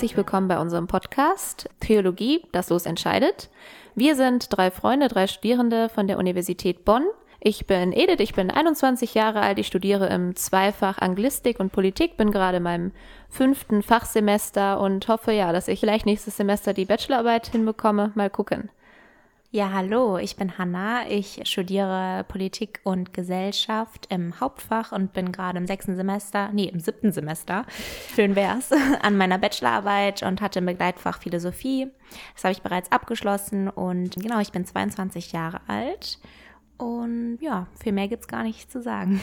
herzlich willkommen bei unserem Podcast Theologie, das Los entscheidet. Wir sind drei Freunde, drei Studierende von der Universität Bonn. Ich bin Edith, ich bin 21 Jahre alt, ich studiere im Zweifach Anglistik und Politik, bin gerade in meinem fünften Fachsemester und hoffe ja, dass ich vielleicht nächstes Semester die Bachelorarbeit hinbekomme. Mal gucken. Ja, hallo, ich bin Hanna. Ich studiere Politik und Gesellschaft im Hauptfach und bin gerade im sechsten Semester, nee, im siebten Semester, schön wär's, an meiner Bachelorarbeit und hatte im Begleitfach Philosophie. Das habe ich bereits abgeschlossen und genau, ich bin 22 Jahre alt und ja, viel mehr gibt's gar nicht zu sagen.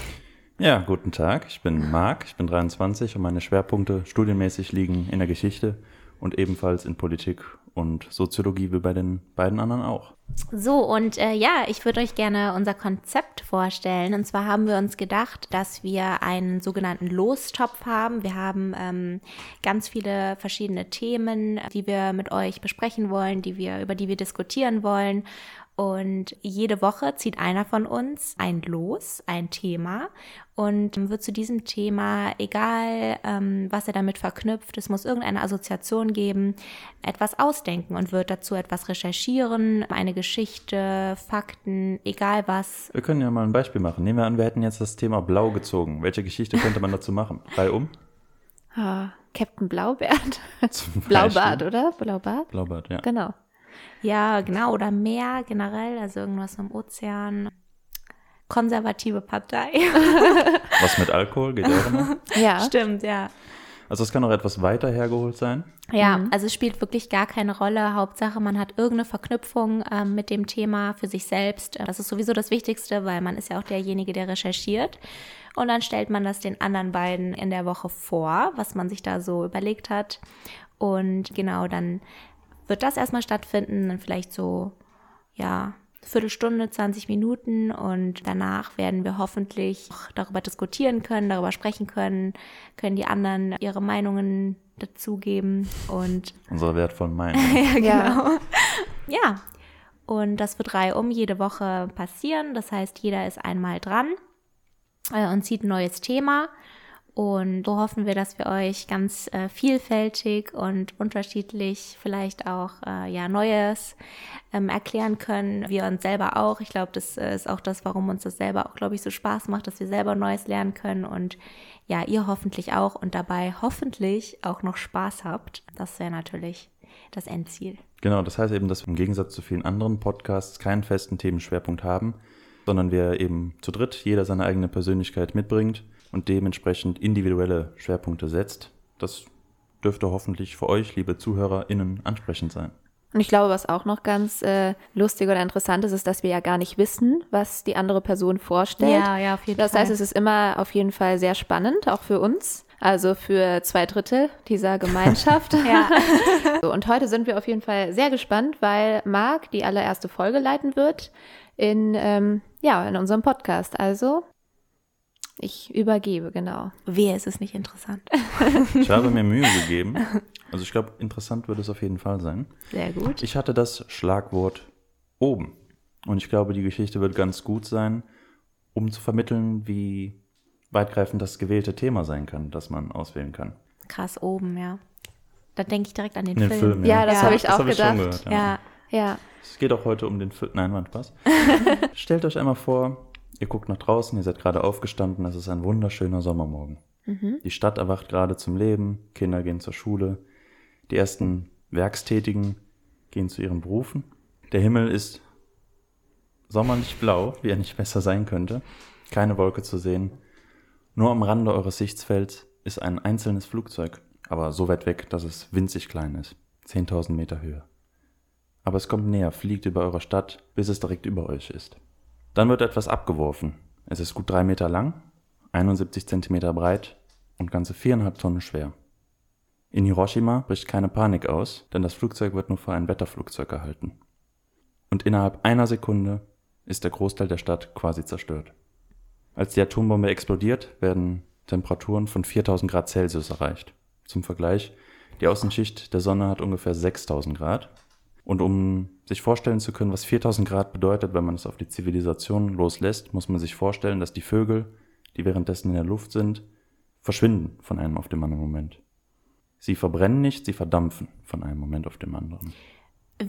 Ja, guten Tag, ich bin Marc, ich bin 23 und meine Schwerpunkte studienmäßig liegen in der Geschichte und ebenfalls in Politik und Soziologie wie bei den beiden anderen auch. So, und äh, ja, ich würde euch gerne unser Konzept vorstellen. Und zwar haben wir uns gedacht, dass wir einen sogenannten Lostopf haben. Wir haben ähm, ganz viele verschiedene Themen, die wir mit euch besprechen wollen, die wir, über die wir diskutieren wollen. Und jede Woche zieht einer von uns ein Los, ein Thema und wird zu diesem Thema, egal ähm, was er damit verknüpft, es muss irgendeine Assoziation geben, etwas ausdenken und wird dazu etwas recherchieren, eine Geschichte, Fakten, egal was. Wir können ja mal ein Beispiel machen. Nehmen wir an, wir hätten jetzt das Thema Blau gezogen. Welche Geschichte könnte man dazu machen? Drei um? Ah, Captain Blaubart. Blaubart, oder? Blaubart? Blaubart, ja. Genau. Ja, genau. Oder Meer generell, also irgendwas im Ozean. Konservative Partei. Was mit Alkohol geht ja auch immer. Ja. Stimmt, ja. Also es kann auch etwas weiter hergeholt sein. Ja, mhm. also es spielt wirklich gar keine Rolle. Hauptsache, man hat irgendeine Verknüpfung ähm, mit dem Thema für sich selbst. Das ist sowieso das Wichtigste, weil man ist ja auch derjenige, der recherchiert. Und dann stellt man das den anderen beiden in der Woche vor, was man sich da so überlegt hat. Und genau, dann wird das erstmal stattfinden, dann vielleicht so, ja, Viertelstunde, 20 Minuten und danach werden wir hoffentlich darüber diskutieren können, darüber sprechen können, können die anderen ihre Meinungen dazugeben und unsere wertvollen Meinungen. ja, genau. Ja. ja. Und das wird um jede Woche passieren. Das heißt, jeder ist einmal dran äh, und zieht ein neues Thema. Und so hoffen wir, dass wir euch ganz äh, vielfältig und unterschiedlich vielleicht auch äh, ja Neues ähm, erklären können. Wir uns selber auch. Ich glaube, das äh, ist auch das, warum uns das selber auch, glaube ich, so Spaß macht, dass wir selber Neues lernen können und ja, ihr hoffentlich auch und dabei hoffentlich auch noch Spaß habt. Das wäre natürlich das Endziel. Genau, das heißt eben, dass wir im Gegensatz zu vielen anderen Podcasts keinen festen Themenschwerpunkt haben, sondern wir eben zu dritt jeder seine eigene Persönlichkeit mitbringt und dementsprechend individuelle Schwerpunkte setzt. Das dürfte hoffentlich für euch, liebe ZuhörerInnen, ansprechend sein. Und ich glaube, was auch noch ganz äh, lustig oder interessant ist, ist, dass wir ja gar nicht wissen, was die andere Person vorstellt. Ja, ja, auf jeden das Fall. Das heißt, es ist immer auf jeden Fall sehr spannend, auch für uns. Also für zwei Drittel dieser Gemeinschaft. ja. So, und heute sind wir auf jeden Fall sehr gespannt, weil Marc die allererste Folge leiten wird in, ähm, ja, in unserem Podcast. Also ich übergebe, genau. Wer ist es nicht interessant? ich habe mir Mühe gegeben. Also ich glaube, interessant wird es auf jeden Fall sein. Sehr gut. Ich hatte das Schlagwort oben. Und ich glaube, die Geschichte wird ganz gut sein, um zu vermitteln, wie weitgreifend das gewählte Thema sein kann, das man auswählen kann. Krass, oben, ja. Da denke ich direkt an den, den Film. Film. ja. ja, das ja. habe ich auch hab gedacht. Ich gehört, ja. ja. ja. Es geht auch heute um den Film. Nein, war Spaß. Stellt euch einmal vor, Ihr guckt nach draußen, ihr seid gerade aufgestanden, es ist ein wunderschöner Sommermorgen. Mhm. Die Stadt erwacht gerade zum Leben, Kinder gehen zur Schule, die ersten Werkstätigen gehen zu ihren Berufen. Der Himmel ist sommerlich blau, wie er nicht besser sein könnte, keine Wolke zu sehen. Nur am Rande eures Sichtfelds ist ein einzelnes Flugzeug, aber so weit weg, dass es winzig klein ist, 10.000 Meter Höhe. Aber es kommt näher, fliegt über eure Stadt, bis es direkt über euch ist. Dann wird etwas abgeworfen. Es ist gut drei Meter lang, 71 Zentimeter breit und ganze viereinhalb Tonnen schwer. In Hiroshima bricht keine Panik aus, denn das Flugzeug wird nur für ein Wetterflugzeug gehalten. Und innerhalb einer Sekunde ist der Großteil der Stadt quasi zerstört. Als die Atombombe explodiert, werden Temperaturen von 4000 Grad Celsius erreicht. Zum Vergleich, die Außenschicht der Sonne hat ungefähr 6000 Grad und um sich vorstellen zu können, was 4000 Grad bedeutet, wenn man es auf die Zivilisation loslässt, muss man sich vorstellen, dass die Vögel, die währenddessen in der Luft sind, verschwinden von einem auf dem anderen Moment. Sie verbrennen nicht, sie verdampfen von einem Moment auf den anderen.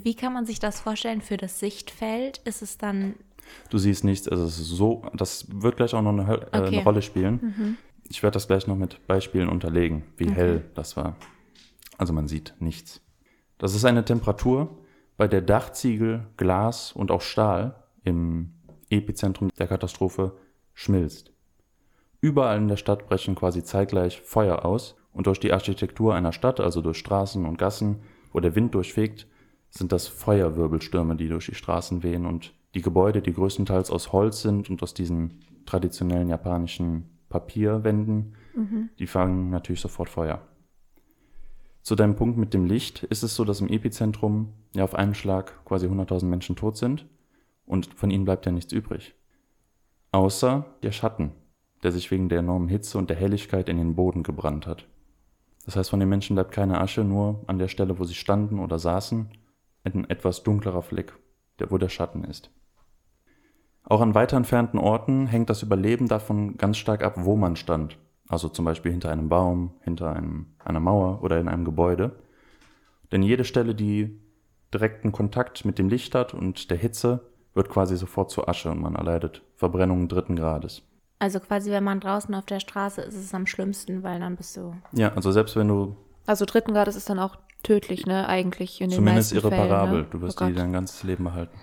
Wie kann man sich das vorstellen für das Sichtfeld? Ist es dann. Du siehst nichts, also es ist so, das wird gleich auch noch eine, äh, Okay. eine Rolle spielen. Ich werde das gleich noch mit Beispielen unterlegen, wie hell das war. Also man sieht nichts. Das ist eine Temperatur, bei der Dachziegel, Glas und auch Stahl im Epizentrum der Katastrophe schmilzt. Überall in der Stadt brechen quasi zeitgleich Feuer aus und durch die Architektur einer Stadt, also durch Straßen und Gassen, wo der Wind durchfegt, sind das Feuerwirbelstürme, die durch die Straßen wehen und die Gebäude, die größtenteils aus Holz sind und aus diesen traditionellen japanischen Papierwänden, die fangen natürlich sofort Feuer. Zu deinem Punkt mit dem Licht ist es so, dass im Epizentrum ja auf einen Schlag quasi 100.000 Menschen tot sind und von ihnen bleibt ja nichts übrig. Außer der Schatten, der sich wegen der enormen Hitze und der Helligkeit in den Boden gebrannt hat. Das heißt, von den Menschen bleibt keine Asche, nur an der Stelle, wo sie standen oder saßen, ein etwas dunklerer Fleck, der, wo der Schatten ist. Auch an weiter entfernten Orten hängt das Überleben davon ganz stark ab, wo man stand. Also zum Beispiel hinter einem Baum, hinter einem, einer Mauer oder in einem Gebäude. Denn jede Stelle, die direkten Kontakt mit dem Licht hat und der Hitze, wird quasi sofort zu Asche und man erleidet Verbrennungen dritten Grades. Also quasi, wenn man draußen auf der Straße ist, ist es am schlimmsten, weil dann bist du. Ja, also selbst wenn du Also dritten Grades ist dann auch tödlich, ne? Eigentlich in den Zumindest meisten irreparabel. Fällen, ne? Du wirst oh die dein ganzes Leben behalten.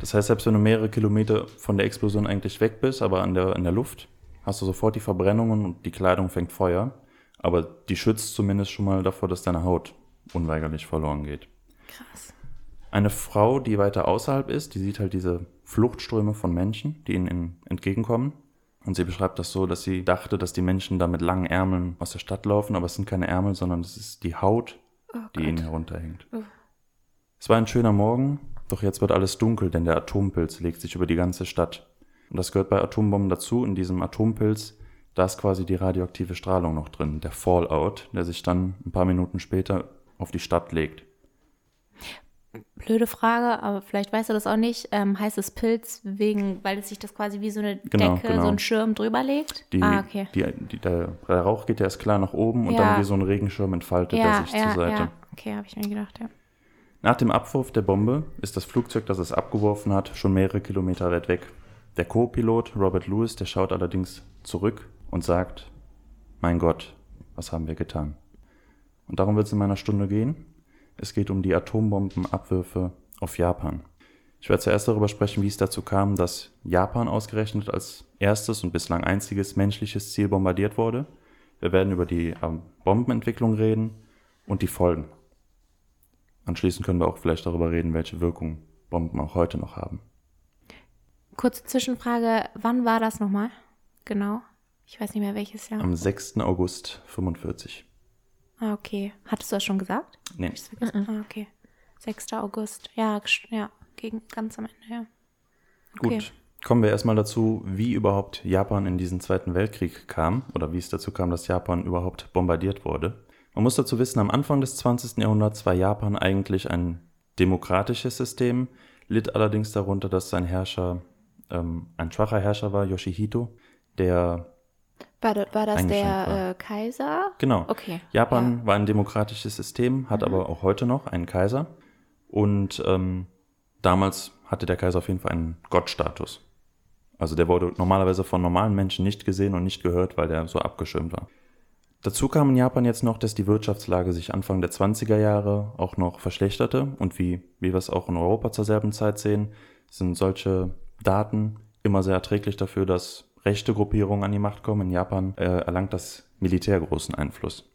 Das heißt, selbst wenn du mehrere Kilometer von der Explosion eigentlich weg bist, aber an der, in der Luft, hast du sofort die Verbrennungen und die Kleidung fängt Feuer. Aber die schützt zumindest schon mal davor, dass deine Haut unweigerlich verloren geht. Krass. Eine Frau, die weiter außerhalb ist, die sieht halt diese Fluchtströme von Menschen, die ihnen entgegenkommen. Und sie beschreibt das so, dass sie dachte, dass die Menschen da mit langen Ärmeln aus der Stadt laufen, aber es sind keine Ärmel, sondern es ist die Haut, Oh die ihnen herunterhängt. Oh. Es war ein schöner Morgen, doch jetzt wird alles dunkel, denn der Atompilz legt sich über die ganze Stadt. Und das gehört bei Atombomben dazu. In diesem Atompilz, da ist quasi die radioaktive Strahlung noch drin, der Fallout, der sich dann ein paar Minuten später auf die Stadt legt. Blöde Frage, aber vielleicht weißt du das auch nicht. Ähm, heißt es Pilz wegen, weil es sich das quasi wie so eine Genau, Decke, genau. so ein Schirm drüber legt? Die, ah, okay. die, die, der, der Rauch geht ja erst klar nach oben und Ja. dann wie so ein Regenschirm entfaltet er Ja, sich ja, zur Seite. ja. Okay, habe ich mir gedacht, ja. Nach dem Abwurf der Bombe ist das Flugzeug, das es abgeworfen hat, schon mehrere Kilometer weit weg. Der Co-Pilot Robert Lewis, der schaut allerdings zurück und sagt, mein Gott, was haben wir getan? Und darum wird es in meiner Stunde gehen. Es geht um die Atombombenabwürfe auf Japan. Ich werde zuerst darüber sprechen, wie es dazu kam, dass Japan ausgerechnet als erstes und bislang einziges menschliches Ziel bombardiert wurde. Wir werden über die ähm, Bombenentwicklung reden und die Folgen. Anschließend können wir auch vielleicht darüber reden, welche Wirkung Bomben auch heute noch haben. Kurze Zwischenfrage, wann war das nochmal? Genau. Ich weiß nicht mehr welches Jahr. Am 6. August 45. Ah, okay. Hattest du das schon gesagt? Nee, vergessen? Ah, okay. 6. August. Ja, ja, gegen ganz am Ende, ja. Okay. gut. Kommen wir erstmal dazu, wie überhaupt Japan in diesen Zweiten Weltkrieg kam oder wie es dazu kam, dass Japan überhaupt bombardiert wurde. Man muss dazu wissen, am Anfang des 20. Jahrhunderts war Japan eigentlich ein demokratisches System, litt allerdings darunter, dass sein Herrscher ähm, ein schwacher Herrscher war, Yoshihito, der War, da- war das Eingeschränkt war. der äh, Kaiser? Genau. Okay. Japan war ein demokratisches System, hat aber auch heute noch einen Kaiser. Und ähm, damals hatte der Kaiser auf jeden Fall einen Gottstatus. Also der wurde normalerweise von normalen Menschen nicht gesehen und nicht gehört, weil der so abgeschirmt war. Dazu kam in Japan jetzt noch, dass die Wirtschaftslage sich Anfang der 20er Jahre auch noch verschlechterte. Und wie, wie wir es auch in Europa zur selben Zeit sehen, sind solche Daten immer sehr erträglich dafür, dass rechte Gruppierungen an die Macht kommen. In Japan äh, erlangt das Militär großen Einfluss.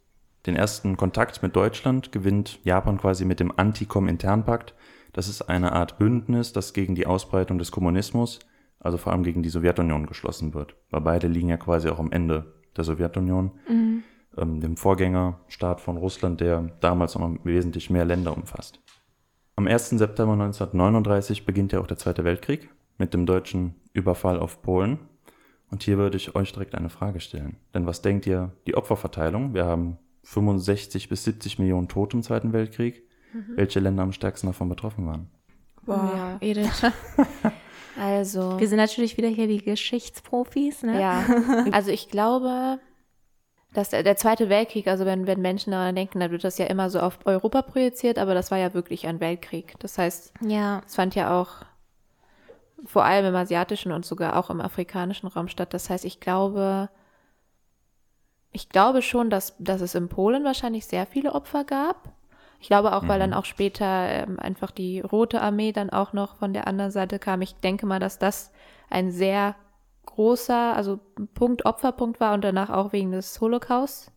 Den ersten Kontakt mit Deutschland gewinnt Japan quasi mit dem Antikom-Internpakt. Das ist eine Art Bündnis, das gegen die Ausbreitung des Kommunismus, also vor allem gegen die Sowjetunion geschlossen wird. Weil beide liegen ja quasi auch am Ende der Sowjetunion, ähm, dem Vorgängerstaat von Russland, der damals noch wesentlich mehr Länder umfasst. Am 1. September 1939 beginnt ja auch der Zweite Weltkrieg mit dem deutschen Überfall auf Polen. Und hier würde ich euch direkt eine Frage stellen. Denn was denkt ihr, die Opferverteilung? Wir haben 65 bis 70 Millionen Tote im Zweiten Weltkrieg. Welche Länder am stärksten davon betroffen waren? Boah, Ja. Edith. Also, Wir sind natürlich wieder hier die Geschichtsprofis, ne? ja. Also ich glaube, Das, der Zweite Weltkrieg, also wenn, wenn Menschen daran denken, dann wird das ja immer so auf Europa projiziert, aber das war ja wirklich ein Weltkrieg. Das heißt, Ja. es fand ja auch vor allem im asiatischen und sogar auch im afrikanischen Raum statt. Das heißt, ich glaube, ich glaube schon, dass, dass es in Polen wahrscheinlich sehr viele Opfer gab. Ich glaube auch, weil dann auch später ähm, einfach die Rote Armee dann auch noch von der anderen Seite kam. Ich denke mal, dass das ein sehr großer, also Punkt, Opferpunkt war und danach auch wegen des Holocaust.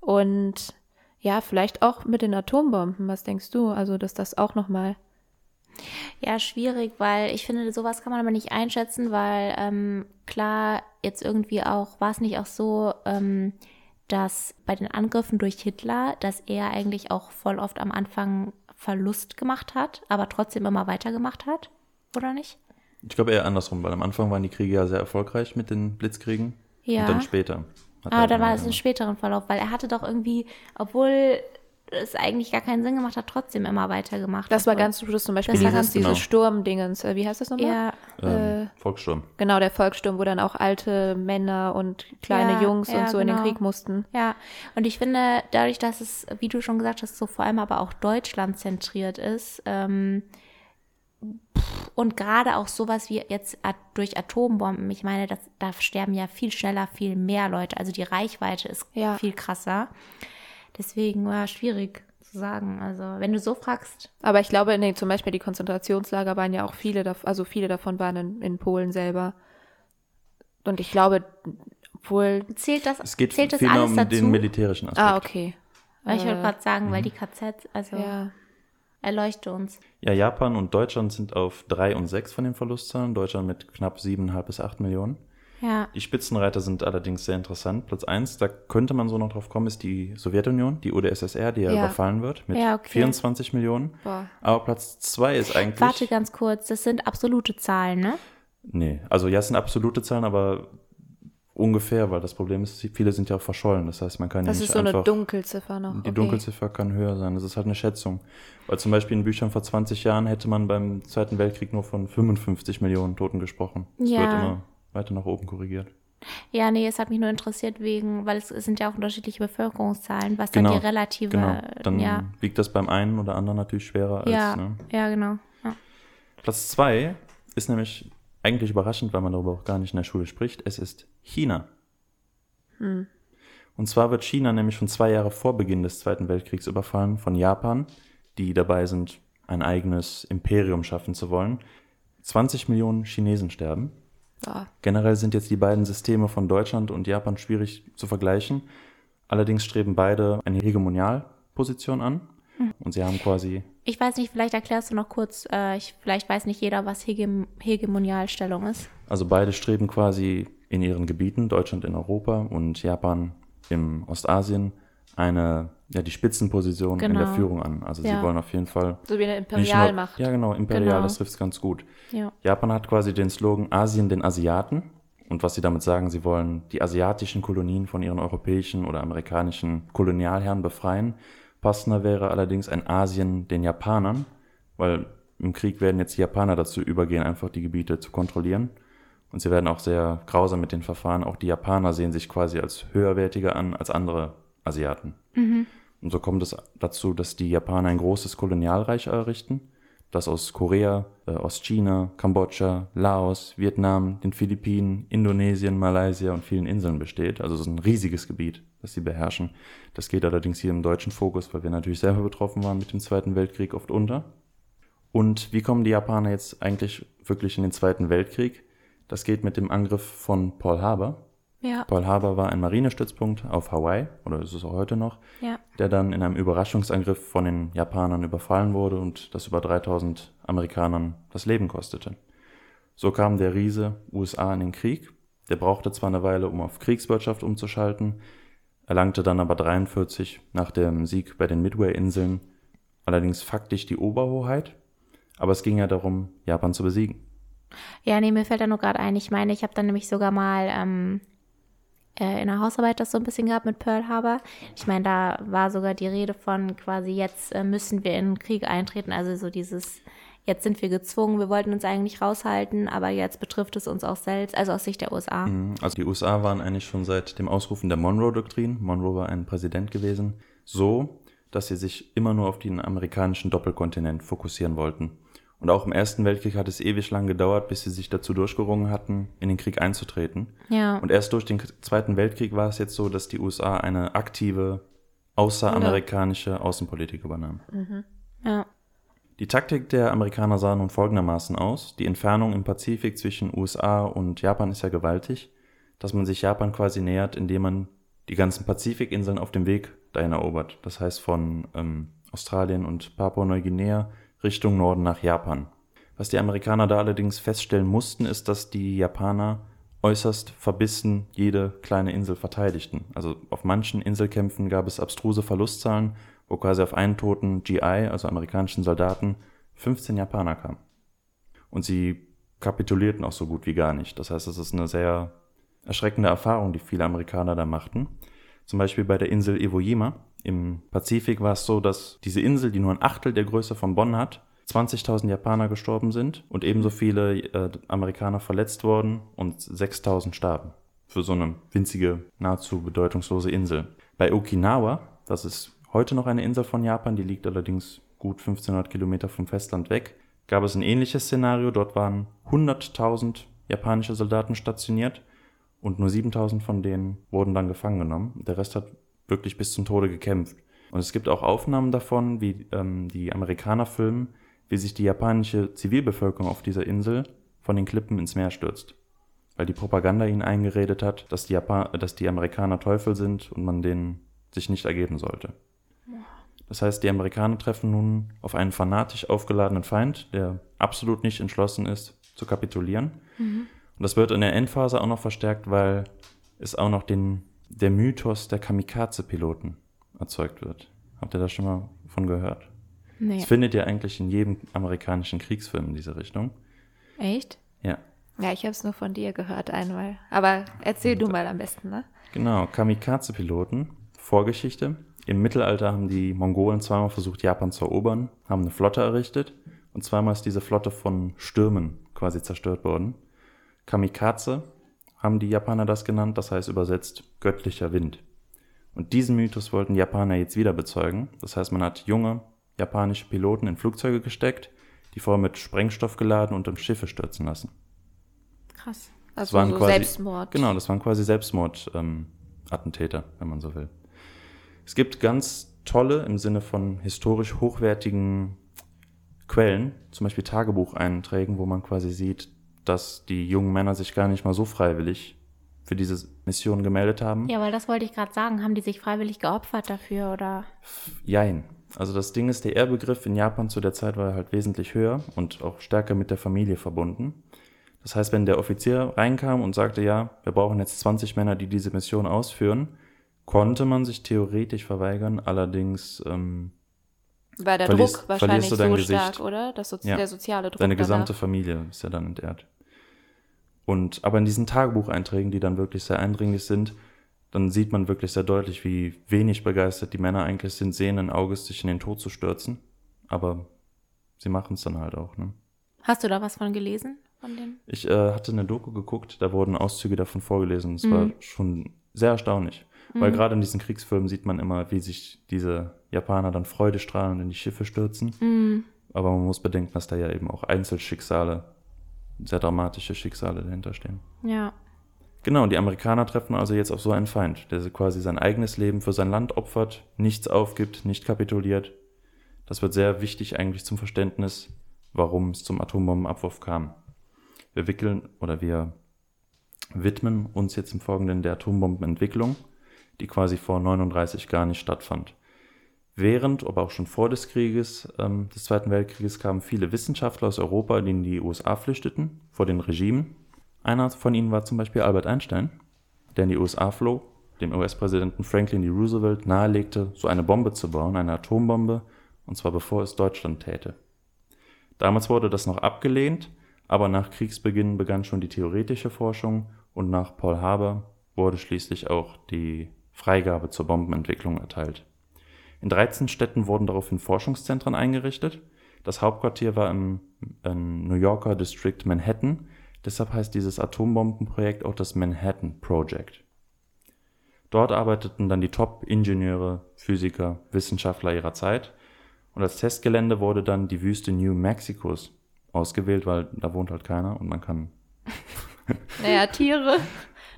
Und ja, vielleicht auch mit den Atombomben. Was denkst du? Also, dass das auch nochmal. Ja, schwierig, weil ich finde, sowas kann man aber nicht einschätzen, weil ähm, klar, jetzt irgendwie auch, war es nicht auch so, ähm, dass bei den Angriffen durch Hitler, dass er eigentlich auch voll oft am Anfang Verlust gemacht hat, aber trotzdem immer weitergemacht hat, oder nicht? Ich glaube eher andersrum, weil am Anfang waren die Kriege ja sehr erfolgreich mit den Blitzkriegen. Ja. Und dann später. Ah, dann war es im späteren Verlauf, weil er hatte doch irgendwie, obwohl es eigentlich gar keinen Sinn gemacht hat, trotzdem immer weitergemacht. Das war ganz zum Schluss zum Beispiel Das war dieses, ganz- dieses genau. Sturmdingens. Äh, Wie heißt das nochmal? Ja, ähm, Volkssturm. Genau, der Volkssturm, wo dann auch alte Männer und kleine Ja, Jungs ja, und so in den genau. Krieg mussten. Ja, und ich finde, dadurch, dass es, wie du schon gesagt hast, so vor allem aber auch Deutschland zentriert ist, ähm, und gerade auch sowas wie jetzt durch Atombomben, ich meine, das, da sterben ja viel schneller viel mehr Leute. Also die Reichweite ist Ja. viel krasser. Deswegen war schwierig zu sagen. Also, wenn du so fragst, Aber ich glaube, nee, zum Beispiel die Konzentrationslager waren ja auch viele, also viele davon waren in, in Polen selber. Und ich glaube, obwohl. zählt das, Es geht zählt das alles um dazu? den militärischen Aspekt. Ah, okay. Weil ich wollte Äh, gerade sagen, weil die KZ, also Ja. erleuchte uns. Ja, Japan und Deutschland sind auf 3 und 6 von den Verlustzahlen. Deutschland mit knapp 7,5 bis 8 Millionen. Ja, Die Spitzenreiter sind allerdings sehr interessant. Platz 1, da könnte man so noch drauf kommen, ist die Sowjetunion, die UdSSR, die ja, überfallen wird mit Ja, okay. 24 Millionen. Boah. Aber Platz 2 ist eigentlich. warte ganz kurz, das sind absolute Zahlen, ne? Nee, also ja, es sind absolute Zahlen, aber ungefähr, weil das Problem ist, viele sind ja auch verschollen. Das heißt, man kann Das ja ist nicht so eine einfach. Dunkelziffer noch. Die okay. Dunkelziffer kann höher sein. Das ist halt eine Schätzung. Weil zum Beispiel in Büchern vor 20 Jahren hätte man beim Zweiten Weltkrieg nur von 55 Millionen Toten gesprochen. Es Ja. wird immer weiter nach oben korrigiert. Ja, nee, es hat mich nur interessiert wegen, weil es, sind ja auch unterschiedliche Bevölkerungszahlen, was dann Genau, die relative, Genau. Dann ja, wiegt das beim einen oder anderen natürlich schwerer als. ja, Ne? ja, genau. Ja. Platz zwei ist nämlich eigentlich überraschend, weil man darüber auch gar nicht in der Schule spricht. Es ist China. Und zwar wird China nämlich schon zwei Jahre vor Beginn des Zweiten Weltkriegs überfallen von Japan, die dabei sind, ein eigenes Imperium schaffen zu wollen. 20 Millionen Chinesen sterben. Ja. Generell sind jetzt die beiden Systeme von Deutschland und Japan schwierig zu vergleichen. Allerdings streben beide eine Hegemonialposition an. Und sie haben quasi Ich weiß nicht, vielleicht erklärst du noch kurz, äh, ich, vielleicht weiß nicht jeder, was Hegem Hegemonialstellung ist. Also beide streben quasi in ihren Gebieten, Deutschland in Europa und Japan im Ostasien, eine, ja, die Spitzenposition in der Genau. Führung an. Also Ja. sie wollen auf jeden Fall So wie eine Imperialmacht. Ja, genau, imperial, Genau. das trifft ganz gut. Ja. Japan hat quasi den Slogan Asien den Asiaten. Und was sie damit sagen, sie wollen die asiatischen Kolonien von ihren europäischen oder amerikanischen Kolonialherren befreien. Passender wäre allerdings ein Asien den Japanern, weil im Krieg werden jetzt die Japaner dazu übergehen, einfach die Gebiete zu kontrollieren. Und sie werden auch sehr grausam mit den Verfahren. Auch die Japaner sehen sich quasi als höherwertiger an als andere Asiaten. Und so kommt es dazu, dass die Japaner ein großes Kolonialreich errichten, das aus Korea, äh, Ostchina, Kambodscha, Laos, Vietnam, den Philippinen, Indonesien, Malaysia und vielen Inseln besteht. Also es ist ein riesiges Gebiet, das sie beherrschen. Das geht allerdings hier im deutschen Fokus, weil wir natürlich selber betroffen waren mit dem Zweiten Weltkrieg, oft unter. Und wie kommen die Japaner jetzt eigentlich wirklich in den Zweiten Weltkrieg? Das geht mit dem Angriff von Pearl Harbor. Ja, Pearl Harbor war ein Marinestützpunkt auf Hawaii, oder ist es auch heute noch, ja. der dann in einem Überraschungsangriff von den Japanern überfallen wurde und das über 3000 Amerikanern das Leben kostete. So kam der Riese USA in den Krieg. Der brauchte zwar eine Weile, um auf Kriegswirtschaft umzuschalten, erlangte dann aber 43 nach dem Sieg bei den Midway-Inseln allerdings faktisch die Oberhoheit, aber es ging ja darum, Japan zu besiegen. Ja, nee, mir fällt da nur gerade ein. Ich meine, ich habe dann nämlich sogar mal ähm, äh, in der Hausarbeit das so ein bisschen gehabt mit Pearl Harbor. Ich meine, da war sogar die Rede von quasi jetzt äh, müssen wir in den Krieg eintreten. Also so dieses, jetzt sind wir gezwungen, wir wollten uns eigentlich raushalten, aber jetzt betrifft es uns auch selbst, also aus Sicht der USA. Mhm. Also die USA waren eigentlich schon seit dem Ausrufen der Monroe-Doktrin, Monroe war ein Präsident gewesen, so, dass sie sich immer nur auf den amerikanischen Doppelkontinent fokussieren wollten. Und auch im Ersten Weltkrieg hat es ewig lang gedauert, bis sie sich dazu durchgerungen hatten, in den Krieg einzutreten. Ja. Und erst durch den Zweiten Weltkrieg war es jetzt so, dass die USA eine aktive außeramerikanische Außenpolitik übernahm. Ja. Die Taktik der Amerikaner sah nun folgendermaßen aus. Die Entfernung im Pazifik zwischen USA und Japan ist ja gewaltig, dass man sich Japan quasi nähert, indem man die ganzen Pazifikinseln auf dem Weg dahin erobert. Das heißt von ähm, Australien und Papua-Neuguinea Richtung Norden nach Japan. Was die Amerikaner da allerdings feststellen mussten, ist, dass die Japaner äußerst verbissen jede kleine Insel verteidigten. Also auf manchen Inselkämpfen gab es abstruse Verlustzahlen, wo quasi auf einen toten GI, also amerikanischen Soldaten, 15 Japaner kamen. Und sie kapitulierten auch so gut wie gar nicht. Das heißt, es ist eine sehr erschreckende Erfahrung, die viele Amerikaner da machten. Zum Beispiel bei der Insel Iwo Jima im Pazifik war es so, dass diese Insel, die nur ein Achtel der Größe von Bonn hat, 20.000 Japaner gestorben sind und ebenso viele äh, Amerikaner verletzt wurden und 6.000 starben. Für so eine winzige, nahezu bedeutungslose Insel. Bei Okinawa, das ist heute noch eine Insel von Japan, die liegt allerdings gut 1500 Kilometer vom Festland weg, gab es ein ähnliches Szenario. Dort waren 100.000 japanische Soldaten stationiert und nur 7000 von denen wurden dann gefangen genommen. Der Rest hat wirklich bis zum Tode gekämpft. Und es gibt auch Aufnahmen davon, wie ähm, die Amerikaner filmen, wie sich die japanische Zivilbevölkerung auf dieser Insel von den Klippen ins Meer stürzt. Weil die Propaganda ihnen eingeredet hat, dass die, Japan dass die Amerikaner Teufel sind und man denen sich nicht ergeben sollte. Das heißt, die Amerikaner treffen nun auf einen fanatisch aufgeladenen Feind, der absolut nicht entschlossen ist, zu kapitulieren. Und das wird in der Endphase auch noch verstärkt, weil es auch noch den, der Mythos der Kamikaze-Piloten erzeugt wird. Habt ihr da schon mal von gehört? Nee. Das findet ihr eigentlich in jedem amerikanischen Kriegsfilm in diese Richtung. Echt? Ja. Ja, ich habe es nur von dir gehört einmal. Aber erzähl du mal am besten, ne? Genau, Kamikaze-Piloten, Vorgeschichte. Im Mittelalter haben die Mongolen zweimal versucht, Japan zu erobern, haben eine Flotte errichtet und zweimal ist diese Flotte von Stürmen quasi zerstört worden. Kamikaze haben die Japaner das genannt, das heißt übersetzt göttlicher Wind. Und diesen Mythos wollten Japaner jetzt wieder bezeugen. Das heißt, man hat junge japanische Piloten in Flugzeuge gesteckt, die vorher mit Sprengstoff geladen und um Schiffe stürzen lassen. Krass. Also waren so quasi- Selbstmord. Genau, das waren quasi Selbstmord-Attentäter, wenn man so will. Es gibt ganz tolle, im Sinne von historisch hochwertigen Quellen, zum Beispiel Tagebucheinträgen, wo man quasi sieht, dass die jungen Männer sich gar nicht mal so freiwillig für diese Mission gemeldet haben. Ja, weil das wollte ich gerade sagen. Haben die sich freiwillig geopfert dafür oder? Jein. Also das Ding ist, der Ehrbegriff in Japan zu der Zeit war halt wesentlich höher und auch stärker mit der Familie verbunden. Das heißt, wenn der Offizier reinkam und sagte, ja, wir brauchen jetzt 20 Männer, die diese Mission ausführen, konnte man sich theoretisch verweigern, allerdings ähm, War der Verlierst- Druck wahrscheinlich verlierst du dein so Gesicht. stark, oder? Das Sozi Ja. Der soziale Druck. Danach. gesamte Familie ist ja dann entehrt. Und aber in diesen Tagebucheinträgen, die dann wirklich sehr eindringlich sind, dann sieht man wirklich sehr deutlich, wie wenig begeistert die Männer eigentlich sind, sehenden Auges sich in den Tod zu stürzen. Aber sie machen es dann halt auch. Ne? Hast du da was von gelesen? Von dem? Ich äh, hatte eine Doku geguckt, da wurden Auszüge davon vorgelesen. Es Mhm. war schon sehr erstaunlich. Weil gerade in diesen Kriegsfilmen sieht man immer, wie sich diese Japaner dann freudestrahlend in die Schiffe stürzen. Mhm. Aber man muss bedenken, dass da ja eben auch Einzelschicksale, sehr dramatische Schicksale dahinter stehen. Ja. Genau, die Amerikaner treffen also jetzt auf so einen Feind, der quasi sein eigenes Leben für sein Land opfert, nichts aufgibt, nicht kapituliert. Das wird sehr wichtig eigentlich zum Verständnis, warum es zum Atombombenabwurf kam. Wir wickeln oder wir widmen uns jetzt im Folgenden der Atombombenentwicklung, die quasi vor 39 gar nicht stattfand. Während, aber auch schon vor des Krieges, ähm, des Zweiten Weltkrieges, kamen viele Wissenschaftler aus Europa, die in die USA flüchteten, vor den Regimen. Einer von ihnen war zum Beispiel Albert Einstein, der in die USA floh, dem US-Präsidenten Franklin D. Roosevelt nahelegte, so eine Bombe zu bauen, eine Atombombe, und zwar bevor es Deutschland täte. Damals wurde das noch abgelehnt, aber nach Kriegsbeginn begann schon die theoretische Forschung und nach Paul Haber wurde schließlich auch die Freigabe zur Bombenentwicklung erteilt. In 13 Städten wurden daraufhin Forschungszentren eingerichtet, Das Hauptquartier war im, New Yorker District Manhattan. Deshalb heißt dieses Atombombenprojekt auch das Manhattan Project. Dort arbeiteten dann die Top-Ingenieure, Physiker, Wissenschaftler ihrer Zeit. Und als Testgelände wurde dann die Wüste New Mexicos ausgewählt, weil da wohnt halt keiner und man kann. naja, Tiere.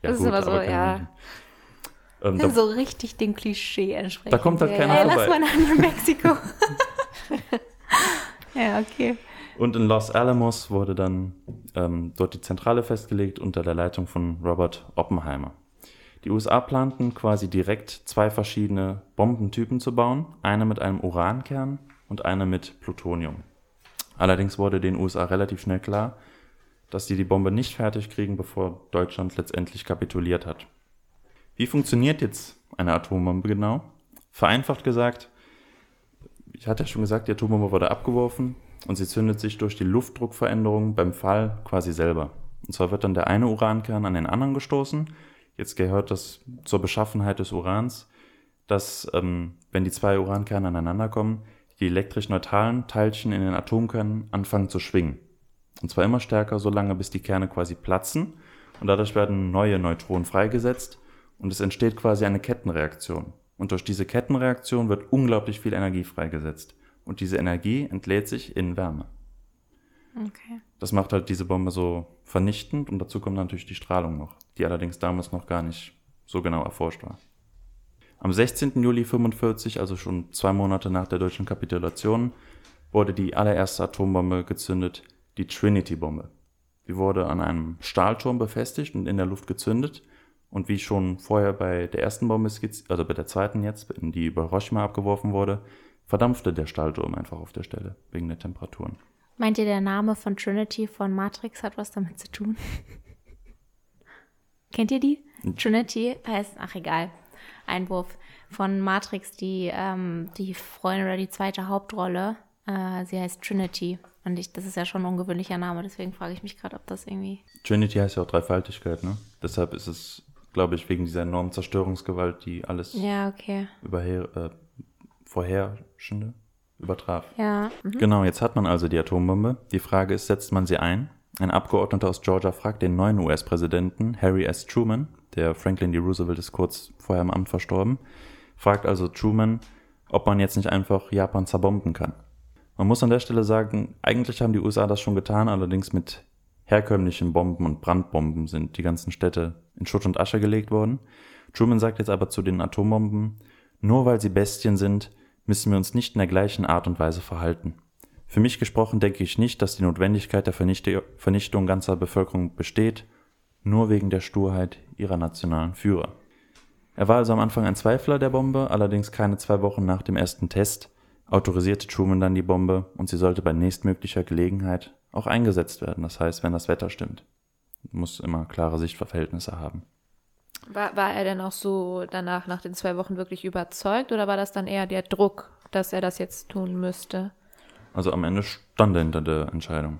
Ja, das gut, ist immer so, aber ja. Ähm, da, so richtig dem Klischee entsprechend. da kommt halt keiner Ey, lass vorbei. mal nach New Mexico. ja, okay. Und in Los Alamos wurde dann ähm, dort die Zentrale festgelegt unter der Leitung von Robert Oppenheimer. Die USA planten quasi direkt zwei verschiedene Bombentypen zu bauen, eine mit einem Urankern und eine mit Plutonium. Allerdings wurde den USA relativ schnell klar, dass sie die Bombe nicht fertig kriegen, bevor Deutschland letztendlich kapituliert hat. Wie funktioniert jetzt eine Atombombe genau? Vereinfacht gesagt, ich hatte ja schon gesagt, die Atombombe wurde abgeworfen und sie zündet sich durch die Luftdruckveränderung beim Fall quasi selber. Und zwar wird dann der eine Urankern an den anderen gestoßen. Jetzt gehört das zur Beschaffenheit des Urans, dass, ähm, wenn die zwei Urankerne aneinander kommen, die elektrisch neutralen Teilchen in den Atomkernen anfangen zu schwingen. Und zwar immer stärker, solange bis die Kerne quasi platzen. Und dadurch werden neue Neutronen freigesetzt und es entsteht quasi eine Kettenreaktion. Und durch diese Kettenreaktion wird unglaublich viel Energie freigesetzt. Und diese Energie entlädt sich in Wärme. Okay. Das macht halt diese Bombe so vernichtend und dazu kommt natürlich die Strahlung noch, die allerdings damals noch gar nicht so genau erforscht war. Am 16. Juli 45, also schon zwei Monate nach der deutschen Kapitulation, wurde die allererste Atombombe gezündet, die Trinity-Bombe. Die wurde an einem Stahlturm befestigt und in der Luft gezündet. Und wie schon vorher bei der ersten Bombe skizziert, also bei der zweiten jetzt, in die über Hiroshima abgeworfen wurde, verdampfte der Stahlturm einfach auf der Stelle wegen der Temperaturen. Meint ihr, der Name von Trinity von Matrix hat was damit zu tun? Kennt ihr die? Trinity heißt, ach egal, Einwurf von Matrix, die, ähm, die Freundin oder die zweite Hauptrolle. Äh, sie heißt Trinity. Und ich, das ist ja schon ein ungewöhnlicher Name, deswegen frage ich mich gerade, ob das irgendwie. Trinity heißt ja auch Dreifaltigkeit, ne? Deshalb ist es, glaube ich, wegen dieser enormen Zerstörungsgewalt, die alles Ja, okay. äh, vorherrschende übertraf. Ja. Mhm. Genau, jetzt hat man also die Atombombe. Die Frage ist, setzt man sie ein? Ein Abgeordneter aus Georgia fragt den neuen US-Präsidenten Harry S. Truman, der Franklin D. Roosevelt ist kurz vorher im Amt verstorben, fragt also Truman, ob man jetzt nicht einfach Japan zerbomben kann. Man muss an der Stelle sagen, eigentlich haben die USA das schon getan, allerdings mit herkömmlichen Bomben und Brandbomben sind die ganzen Städte in Schutt und Asche gelegt worden. Truman sagt jetzt aber zu den Atombomben, nur weil sie Bestien sind, müssen wir uns nicht in der gleichen Art und Weise verhalten. Für mich gesprochen denke ich nicht, dass die Notwendigkeit der Vernichtung ganzer Bevölkerung besteht, nur wegen der Sturheit ihrer nationalen Führer. Er war also am Anfang ein Zweifler der Bombe, allerdings keine zwei Wochen nach dem ersten Test autorisierte Truman dann die Bombe und sie sollte bei nächstmöglicher Gelegenheit auch eingesetzt werden, das heißt, wenn das Wetter stimmt. Muss immer klare Sichtverhältnisse haben. War, war er denn auch so danach, nach den zwei Wochen, wirklich überzeugt oder war das dann eher der Druck, dass er das jetzt tun müsste? Also am Ende stand er hinter der Entscheidung.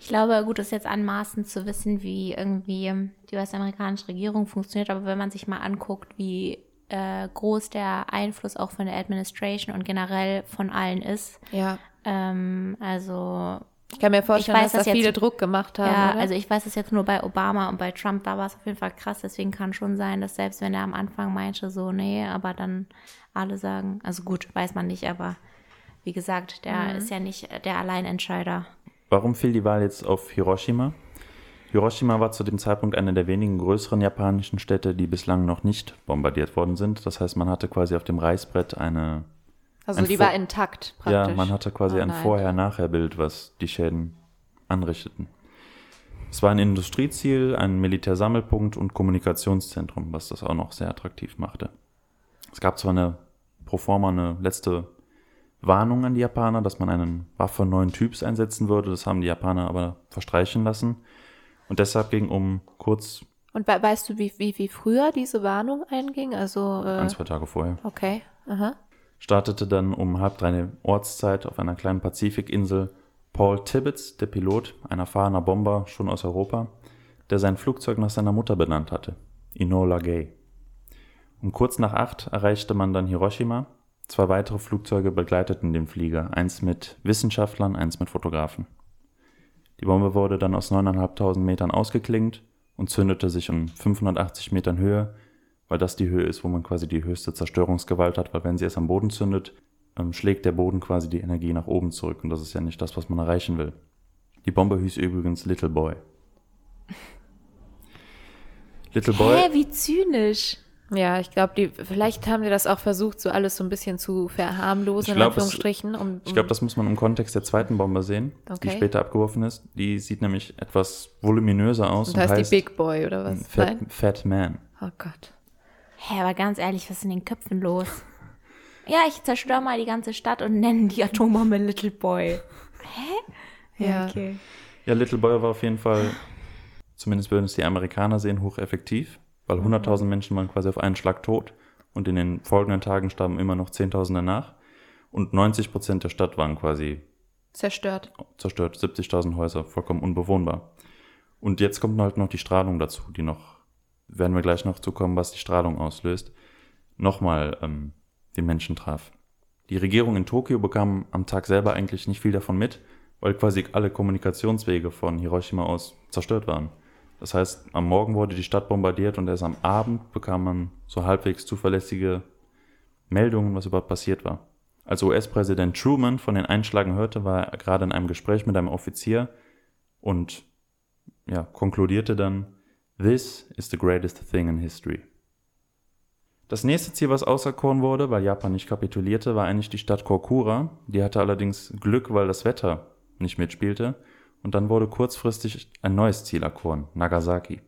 Ich glaube, gut, ist jetzt anmaßend zu wissen, wie irgendwie die US-amerikanische Regierung funktioniert, aber wenn man sich mal anguckt, wie äh, groß der Einfluss auch von der Administration und generell von allen ist, Ja. ähm, also Ich kann mir vorstellen, weiß dass das da viele jetzt- Druck gemacht haben. ja, oder? also ich weiß es jetzt nur bei Obama und bei Trump, da war es auf jeden Fall krass, deswegen kann schon sein, dass selbst wenn er am Anfang meinte, so, nee, aber dann alle sagen, also gut, weiß man nicht, aber wie gesagt, der ist ja nicht der Alleinentscheider. Warum fiel die Wahl jetzt auf Hiroshima? Hiroshima war zu dem Zeitpunkt eine der wenigen größeren japanischen Städte, die bislang noch nicht bombardiert worden sind. Das heißt, man hatte quasi auf dem Reißbrett eine, also die war intakt praktisch. ja, man hatte quasi Oh ein. Vorher-Nachher-Bild, was die Schäden anrichteten. Es war ein Industrieziel, ein Militärsammelpunkt und Kommunikationszentrum, was das auch noch sehr attraktiv machte. Es gab zwar eine pro forma eine letzte Warnung an die Japaner, dass man einen Waffe neuen Typs einsetzen würde. Das haben die Japaner aber verstreichen lassen. Und deshalb ging um kurz Und we weißt du, wie, wie, wie früher diese Warnung einging? Also, äh, ein, zwei Tage vorher. okay. Aha. Startete dann um halb drei Ortszeit auf einer kleinen Pazifikinsel Paul Tibbets, der Pilot, ein erfahrener Bomber schon aus Europa, der sein Flugzeug nach seiner Mutter benannt hatte, Enola Gay. Um kurz nach acht erreichte man dann Hiroshima. Zwei weitere Flugzeuge begleiteten den Flieger, eins mit Wissenschaftlern, eins mit Fotografen. Die Bombe wurde dann aus 9.500 Metern ausgeklingt und zündete sich um 580 Metern Höhe, weil das die Höhe ist, wo man quasi die höchste Zerstörungsgewalt hat, weil wenn sie es am Boden zündet, ähm, schlägt der Boden quasi die Energie nach oben zurück und das ist ja nicht das, was man erreichen will. Die Bombe hieß übrigens Little Boy. Little Boy. Hä, wie zynisch. Ja, ich glaube, vielleicht haben die das auch versucht, so alles so ein bisschen zu verharmlosen, glaub, in Anführungsstrichen. Um, um ich glaube, das muss man im Kontext der zweiten Bombe sehen, okay. die später abgeworfen ist. Die sieht nämlich etwas voluminöser aus. Und, und heißt, heißt die Big Boy oder was? Fat, Fat Man. Oh Gott. Hä, aber ganz ehrlich, was ist in den Köpfen los? ja, ich zerstöre mal die ganze Stadt und nenne die Atombombe Little Boy. Hä? Ja, okay. Ja, Little Boy war auf jeden Fall, zumindest würden es die Amerikaner sehen, hocheffektiv weil 100.000 Menschen waren quasi auf einen Schlag tot und in den folgenden Tagen starben immer noch Zehntausende nach und 90 Prozent der Stadt waren quasi zerstört. Zerstört, 70.000 Häuser, vollkommen unbewohnbar. Und jetzt kommt halt noch die Strahlung dazu, die noch, werden wir gleich noch zukommen, was die Strahlung auslöst, nochmal ähm, die Menschen traf. Die Regierung in Tokio bekam am Tag selber eigentlich nicht viel davon mit, weil quasi alle Kommunikationswege von Hiroshima aus zerstört waren. Das heißt, am Morgen wurde die Stadt bombardiert und erst am Abend bekam man so halbwegs zuverlässige Meldungen, was überhaupt passiert war. Als US-Präsident Truman von den Einschlagen hörte, war er gerade in einem Gespräch mit einem Offizier und ja, konkludierte dann, This is the greatest thing in history. Das nächste Ziel, was auserkoren wurde, weil Japan nicht kapitulierte, war eigentlich die Stadt Kokura. Die hatte allerdings Glück, weil das Wetter nicht mitspielte und dann wurde kurzfristig ein neues Ziel erkoren, Nagasaki.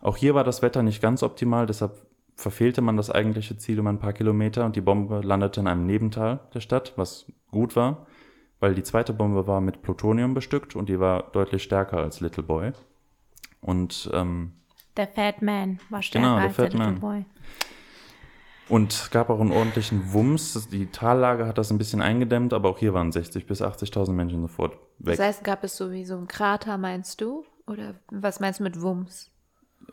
Auch hier war das Wetter nicht ganz optimal, deshalb verfehlte man das eigentliche Ziel um ein paar Kilometer und die Bombe landete in einem Nebental der Stadt, was gut war, weil die zweite Bombe war mit Plutonium bestückt und die war deutlich stärker als Little Boy. Und ähm, der Fat Man war stärker genau, als der Little Man. Boy. Und es gab auch einen ordentlichen Wumms. Die Tallage hat das ein bisschen eingedämmt, aber auch hier waren 60.000 bis 80.000 Menschen sofort weg. Das heißt, gab es so wie so einen Krater, meinst du? Oder was meinst du mit Wumms?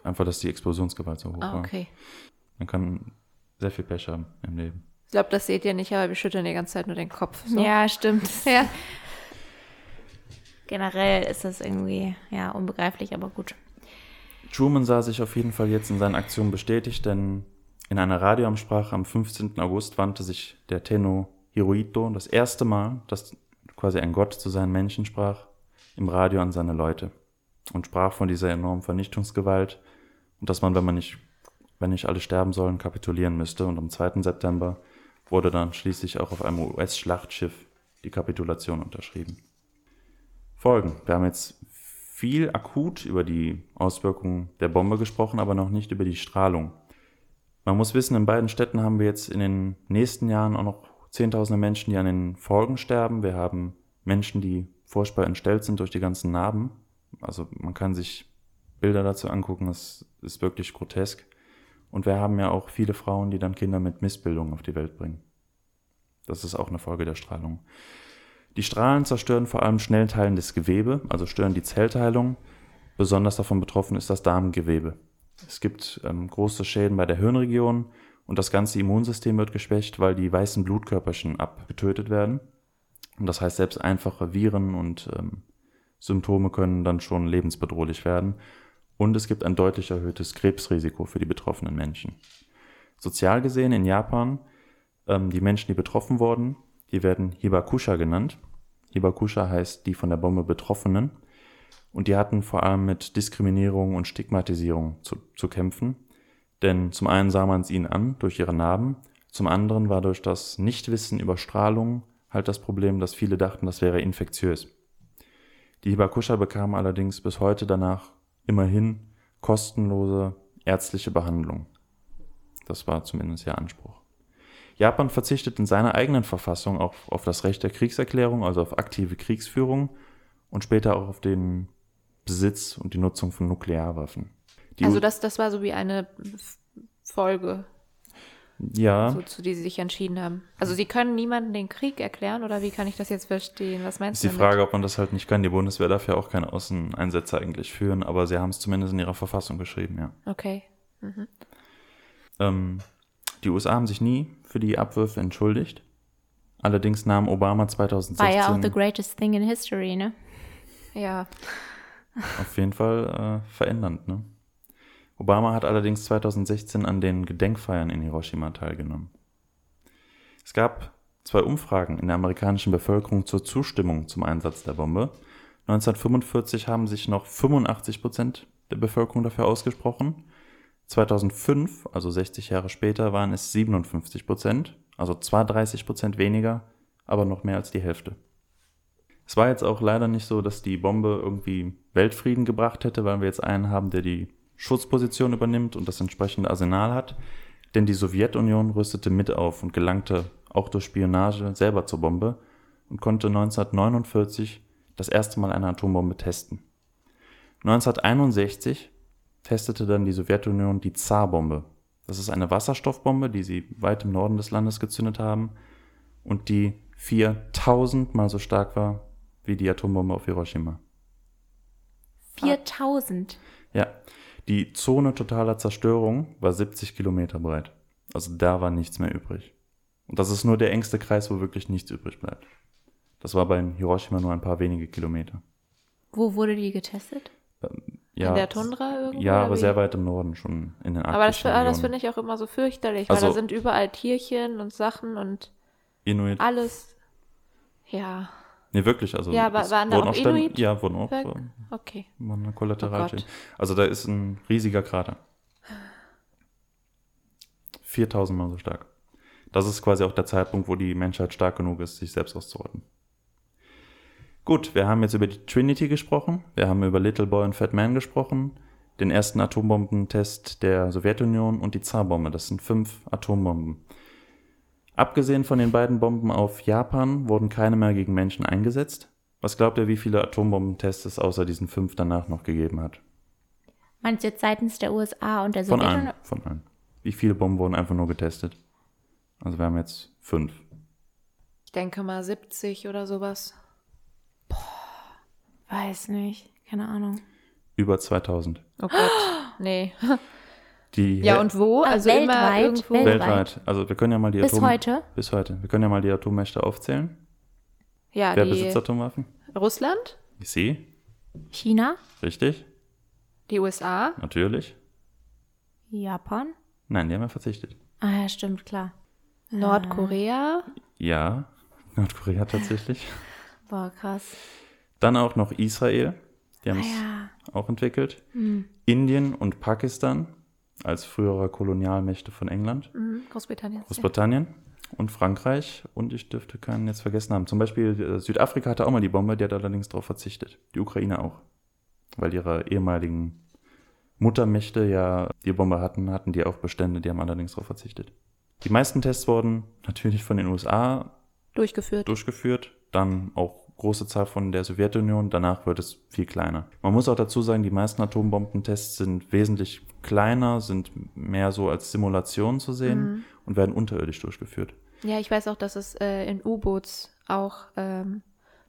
Einfach, dass die Explosionsgewalt so hoch ah, okay. war. Man kann sehr viel Pech haben im Leben. Ich glaube, das seht ihr nicht, aber wir schütteln die ganze Zeit nur den Kopf. So. Ja, stimmt. Ja. Generell ist das irgendwie ja unbegreiflich, aber gut. Truman sah sich auf jeden Fall jetzt in seinen Aktionen bestätigt, denn in einer Radioansprache am 15. August wandte sich der Tenno Hirohito das erste Mal, dass quasi ein Gott zu seinen Menschen sprach, im Radio an seine Leute und sprach von dieser enormen Vernichtungsgewalt und dass man, wenn man nicht, wenn nicht alle sterben sollen, kapitulieren müsste. Und am 2. September wurde dann schließlich auch auf einem US-Schlachtschiff die Kapitulation unterschrieben. Folgen. Wir haben jetzt viel akut über die Auswirkungen der Bombe gesprochen, aber noch nicht über die Strahlung. Man muss wissen, in beiden Städten haben wir jetzt in den nächsten Jahren auch noch Zehntausende Menschen, die an den Folgen sterben. Wir haben Menschen, die furchtbar entstellt sind durch die ganzen Narben. Also man kann sich Bilder dazu angucken, das ist wirklich grotesk. Und wir haben ja auch viele Frauen, die dann Kinder mit Missbildungen auf die Welt bringen. Das ist auch eine Folge der Strahlung. Die Strahlen zerstören vor allem schnell teilendes Gewebe, also stören die Zellteilung. Besonders davon betroffen ist das Darmgewebe. Es gibt ähm, große Schäden bei der Hirnregion und das ganze Immunsystem wird geschwächt, weil die weißen Blutkörperchen abgetötet werden. Und das heißt, selbst einfache Viren und ähm, Symptome können dann schon lebensbedrohlich werden. Und es gibt ein deutlich erhöhtes Krebsrisiko für die betroffenen Menschen. Sozial gesehen in Japan, ähm, die Menschen, die betroffen wurden, die werden Hibakusha genannt. Hibakusha heißt die von der Bombe Betroffenen. Und die hatten vor allem mit Diskriminierung und Stigmatisierung zu, zu kämpfen. Denn zum einen sah man es ihnen an durch ihre Narben, zum anderen war durch das Nichtwissen über Strahlung halt das Problem, dass viele dachten, das wäre infektiös. Die Hibakusha bekamen allerdings bis heute danach immerhin kostenlose ärztliche Behandlung. Das war zumindest ihr Anspruch. Japan verzichtet in seiner eigenen Verfassung auch auf das Recht der Kriegserklärung, also auf aktive Kriegsführung und später auch auf den Besitz und die Nutzung von Nuklearwaffen. Die also das, das war so wie eine Folge. Ja. So, zu die sie sich entschieden haben. Also sie können niemanden den Krieg erklären oder wie kann ich das jetzt verstehen? Was meinst du? Ist die Frage, ob man das halt nicht kann. Die Bundeswehr darf ja auch keine Außeneinsätze eigentlich führen, aber sie haben es zumindest in ihrer Verfassung geschrieben, ja. Okay. Mhm. Ähm, Die USA haben sich nie für die Abwürfe entschuldigt. Allerdings nahm Obama 2016 War ja auch the greatest thing in history, ne? Ja. auf jeden Fall äh, verändernd. Ne? Obama hat allerdings 2016 an den Gedenkfeiern in Hiroshima teilgenommen. Es gab zwei Umfragen in der amerikanischen Bevölkerung zur Zustimmung zum Einsatz der Bombe. 1945 haben sich noch 85 Prozent der Bevölkerung dafür ausgesprochen. 2005, also 60 Jahre später, waren es 57 Prozent, also zwar 30 Prozent weniger, aber noch mehr als die Hälfte. Es war jetzt auch leider nicht so, dass die Bombe irgendwie Weltfrieden gebracht hätte, weil wir jetzt einen haben, der die Schutzposition übernimmt und das entsprechende Arsenal hat. Denn die Sowjetunion rüstete mit auf und gelangte auch durch Spionage selber zur Bombe und konnte 1949 das erste Mal eine Atombombe testen. 1961 testete dann die Sowjetunion die Zarbombe. Das ist eine Wasserstoffbombe, die sie weit im Norden des Landes gezündet haben und die 4000 mal so stark war wie die Atombombe auf Hiroshima. 4000. Ja, die Zone totaler Zerstörung war 70 Kilometer breit. Also da war nichts mehr übrig. Und das ist nur der engste Kreis, wo wirklich nichts übrig bleibt. Das war bei Hiroshima nur ein paar wenige Kilometer. Wo wurde die getestet? Ja, in der Tundra irgendwo? ja, aber sehr weit im Norden, schon in den Aber das, ah, das finde ich auch immer so fürchterlich, Also- weil da sind überall Tierchen und Sachen und Inuit. alles. Ja, Nee, wirklich, also Ja, aber waren da auch Stellen- Inuit? Ja, wurden auch äh, okay. waren eine Oh Kollateralschäden. Gott. also da ist ein riesiger Krater. 4000 Mal so stark. Das ist quasi auch der Zeitpunkt, wo die Menschheit stark genug ist, sich selbst auszurotten. Gut, wir haben jetzt über die Trinity gesprochen, wir haben über Little Boy und Fat Man gesprochen, den ersten Atombombentest der Sowjetunion und die Zarbombe. Das sind fünf Atombomben. Abgesehen von den beiden Bomben auf Japan wurden keine mehr gegen Menschen eingesetzt. Was glaubt ihr, wie viele Atombombentests es außer diesen fünf danach noch gegeben hat? Meinst du jetzt seitens der USA und der Von Sowjetunion? allen. Von allen. Wie viele Bomben wurden einfach nur getestet? Also wir haben jetzt fünf. Ich denke mal 70 oder sowas. Weiß nicht. Keine Ahnung. Über 2000. Oh Gott, nee. Die Ja, und wo? Ah, Also immer weltweit? irgendwo. Welt- weltweit. Also wir können ja mal die Bis Atom heute? Bis heute. Wir können ja mal die Atommächte aufzählen. Ja, Wer die besitzt Atomwaffen? Russland, Ich sehe. China? Richtig. die USA, Natürlich. Japan? Nein, die haben ja verzichtet. Ah ja, stimmt, klar. Nordkorea, Ja. Nordkorea tatsächlich. Boah, krass. Dann auch noch Israel. Die haben Ah es ja. auch entwickelt. Indien und Pakistan als frühere Kolonialmächte von England. mhm, Großbritannien. Großbritannien und Frankreich und ich dürfte keinen jetzt vergessen haben. Zum Beispiel äh, Südafrika hatte auch mal die Bombe, die hat allerdings darauf verzichtet. Die Ukraine auch. Weil ihre ehemaligen Muttermächte ja die Bombe hatten, hatten die auch Bestände, die haben allerdings darauf verzichtet. Die meisten Tests wurden natürlich von den USA Durchgeführt. durchgeführt, dann auch große Zahl von der Sowjetunion, danach wird es viel kleiner. Man muss auch dazu sagen, die meisten Atombombentests sind wesentlich kleiner, sind mehr so als Simulation zu sehen und werden unterirdisch durchgeführt. Ja, ich weiß auch, dass es äh, in U-Boots auch ähm,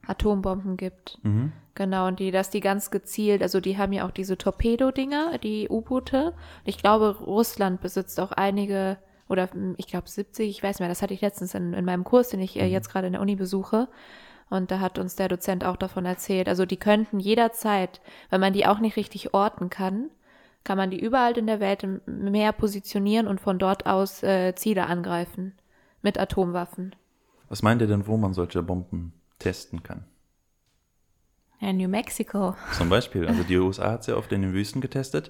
Atombomben gibt. Mhm. Genau, und die, dass die ganz gezielt, also die haben ja auch diese Torpedo-Dinger, die U-Boote. Ich glaube, Russland besitzt auch einige, oder hm, ich glaube 70, ich weiß nicht mehr, das hatte ich letztens in, in meinem Kurs, den ich äh, jetzt gerade in der Uni besuche. Und da hat uns der Dozent auch davon erzählt. Also die könnten jederzeit, wenn man die auch nicht richtig orten kann, kann man die überall in der Welt im Meer positionieren und von dort aus äh, Ziele angreifen. Mit Atomwaffen. Was meint ihr denn, wo man solche Bomben testen kann? Ja, New Mexico. Zum Beispiel, also die USA hat sie oft in den Wüsten getestet.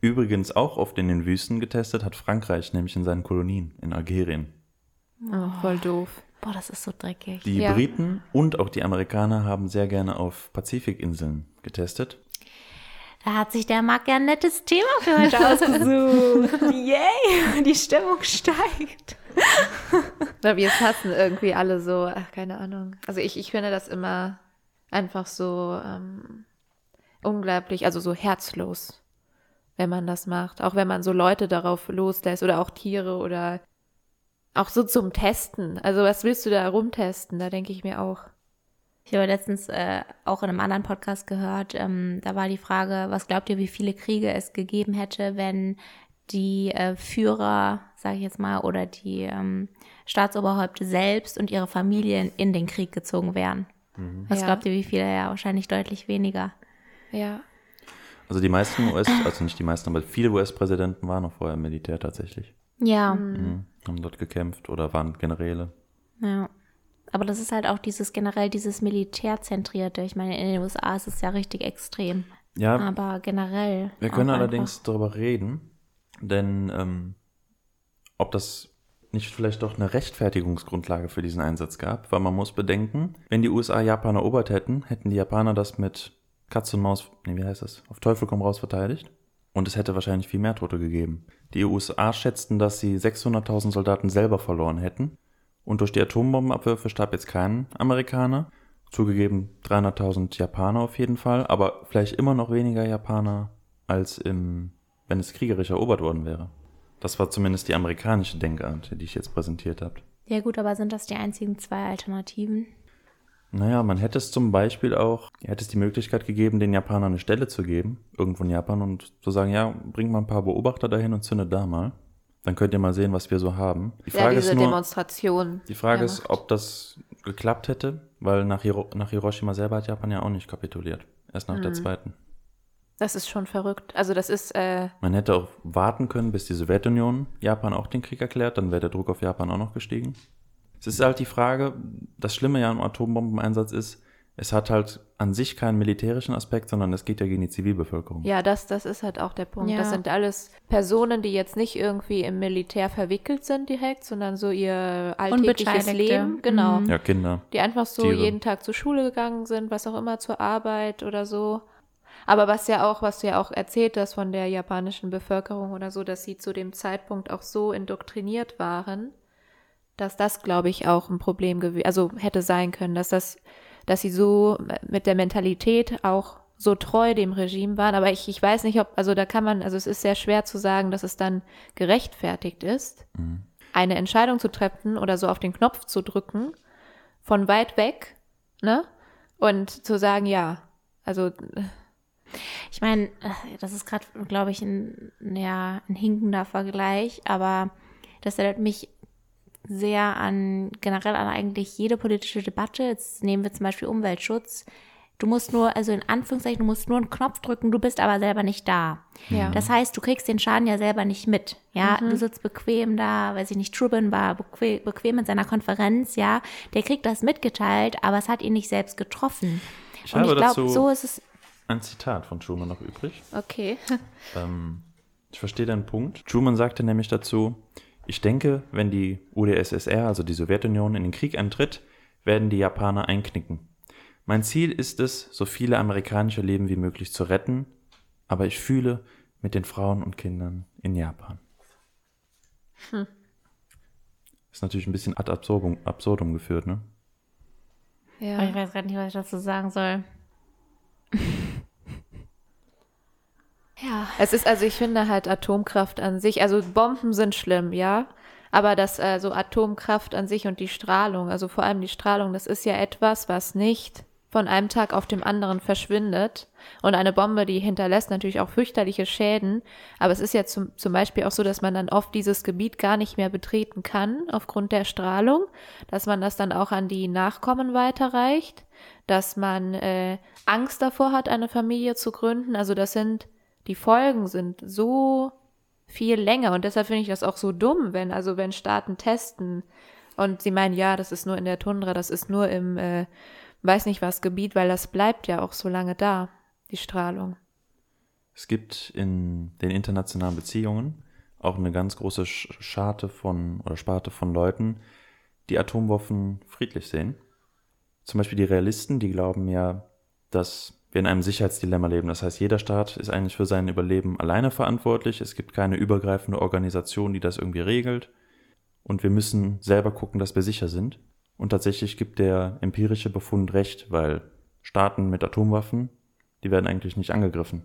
Übrigens auch oft in den Wüsten getestet hat Frankreich, nämlich in seinen Kolonien in Algerien. Oh, voll doof. Boah, das ist so dreckig. Die Ja. Briten und auch die Amerikaner haben sehr gerne auf Pazifikinseln getestet. Da hat sich der Marc ja ein nettes Thema für heute ausgesucht. Yay, die Stimmung steigt. Weil wir es hassen irgendwie alle so, ach, keine Ahnung. Also ich, ich finde das immer einfach so ähm, unglaublich, also so herzlos, wenn man das macht. Auch wenn man so Leute darauf loslässt oder auch Tiere oder auch so zum Testen. Also was willst du da rumtesten? Da denke ich mir auch. Ich habe letztens äh, auch in einem anderen Podcast gehört, ähm, da war die Frage, was glaubt ihr, wie viele Kriege es gegeben hätte, wenn die äh, Führer sage ich jetzt mal, oder die ähm, Staatsoberhäupter selbst und ihre Familien in den Krieg gezogen wären. Mhm. Was ja. glaubt ihr, wie viele? Ja, wahrscheinlich deutlich weniger. Ja. Also die meisten US, also nicht die meisten, aber viele US-Präsidenten waren noch vorher im Militär tatsächlich. Ja. Mhm. mhm. Haben dort gekämpft oder waren Generäle. Ja. Aber das ist halt auch dieses generell dieses Militärzentrierte. Ich meine, in den USA ist es ja richtig extrem. Ja. Aber generell. Wir können allerdings darüber reden, denn ähm, ob das nicht vielleicht doch eine Rechtfertigungsgrundlage für diesen Einsatz gab, weil man muss bedenken, wenn die USA Japan erobert hätten, hätten die Japaner das mit Katz und Maus, nee, wie heißt das, auf Teufel komm raus verteidigt. Und es hätte wahrscheinlich viel mehr Tote gegeben. Die USA schätzten, dass sie 600.000 Soldaten selber verloren hätten. Und durch die Atombombenabwürfe starb jetzt kein Amerikaner. Zugegeben 300.000 Japaner auf jeden Fall, aber vielleicht immer noch weniger Japaner als im, wenn es kriegerisch erobert worden wäre. Das war zumindest die amerikanische Denkart, die ich jetzt präsentiert habe. Ja gut, aber sind das die einzigen zwei Alternativen? Naja, man hätte es zum Beispiel auch, hätte es die Möglichkeit gegeben, den Japanern eine Stelle zu geben, irgendwo in Japan, und zu sagen, ja, bringt mal ein paar Beobachter dahin und zündet da mal. Dann könnt ihr mal sehen, was wir so haben. Die Frage ja, diese ist nur, Demonstration. Die Frage ist, ob das geklappt hätte, weil nach, Hiro nach Hiroshima selber hat Japan ja auch nicht kapituliert. Erst nach mhm. der zweiten. Das ist schon verrückt. Also das ist. Äh Man hätte auch warten können, bis die Sowjetunion Japan auch den Krieg erklärt, dann wäre der Druck auf Japan auch noch gestiegen. Es ist halt die Frage, das Schlimme ja am Atombombeneinsatz ist, es hat halt an sich keinen militärischen Aspekt, sondern es geht ja gegen die Zivilbevölkerung. Ja, das, das ist halt auch der Punkt. Ja. Das sind alles Personen, die jetzt nicht irgendwie im Militär verwickelt sind direkt, sondern so ihr alltägliches Leben. Genau. Mhm. Ja, Kinder. Die einfach so Tiere. jeden Tag zur Schule gegangen sind, was auch immer, zur Arbeit oder so. Aber was ja auch, was du ja auch erzählt hast von der japanischen Bevölkerung oder so, dass sie zu dem Zeitpunkt auch so indoktriniert waren, dass das, glaube ich, auch ein Problem gewesen, also hätte sein können, dass das dass sie so mit der Mentalität auch so treu dem Regime waren. Aber ich, ich weiß nicht, ob, also da kann man, also es ist sehr schwer zu sagen, dass es dann gerechtfertigt ist, mhm. eine Entscheidung zu treffen oder so auf den Knopf zu drücken, von weit weg, ne? Und zu sagen, ja, also. Ich meine, das ist gerade, glaube ich, ein, ja, ein hinkender Vergleich, aber das erinnert mich sehr an generell an eigentlich jede politische Debatte. Jetzt nehmen wir zum Beispiel Umweltschutz. Du musst nur, also in Anführungszeichen, du musst nur einen Knopf drücken, du bist aber selber nicht da. Ja. Das heißt, du kriegst den Schaden ja selber nicht mit. Ja, mhm. du sitzt bequem da, weiß ich nicht, Trubin war bequem, bequem in seiner Konferenz, ja. Der kriegt das mitgeteilt, aber es hat ihn nicht selbst getroffen. Ich Und ich glaube, so ist es. Ein Zitat von Truman noch übrig. Okay. Ähm, ich verstehe deinen Punkt. Truman sagte nämlich dazu, ich denke, wenn die UdSSR, also die Sowjetunion, in den Krieg eintritt, werden die Japaner einknicken. Mein Ziel ist es, so viele amerikanische Leben wie möglich zu retten, aber ich fühle mit den Frauen und Kindern in Japan. Hm. Ist natürlich ein bisschen ad absurdum, absurdum geführt, ne? Ja. ich weiß gar nicht, was ich dazu sagen soll. Ja. Es ist also, ich finde halt Atomkraft an sich, also Bomben sind schlimm, ja. Aber das, also Atomkraft an sich und die Strahlung, also vor allem die Strahlung, das ist ja etwas, was nicht von einem Tag auf dem anderen verschwindet. Und eine Bombe, die hinterlässt natürlich auch fürchterliche Schäden. Aber es ist ja zum, zum Beispiel auch so, dass man dann oft dieses Gebiet gar nicht mehr betreten kann aufgrund der Strahlung, dass man das dann auch an die Nachkommen weiterreicht, dass man äh, Angst davor hat, eine Familie zu gründen. Also das sind die Folgen sind so viel länger und deshalb finde ich das auch so dumm, wenn also wenn Staaten testen und sie meinen, ja, das ist nur in der Tundra, das ist nur im äh, weiß nicht was Gebiet, weil das bleibt ja auch so lange da, die Strahlung. Es gibt in den internationalen Beziehungen auch eine ganz große Scharte von oder Sparte von Leuten, die Atomwaffen friedlich sehen. Zum Beispiel die Realisten, die glauben ja, dass wir in einem Sicherheitsdilemma leben. Das heißt, jeder Staat ist eigentlich für sein Überleben alleine verantwortlich. Es gibt keine übergreifende Organisation, die das irgendwie regelt. Und wir müssen selber gucken, dass wir sicher sind. Und tatsächlich gibt der empirische Befund recht, weil Staaten mit Atomwaffen, die werden eigentlich nicht angegriffen.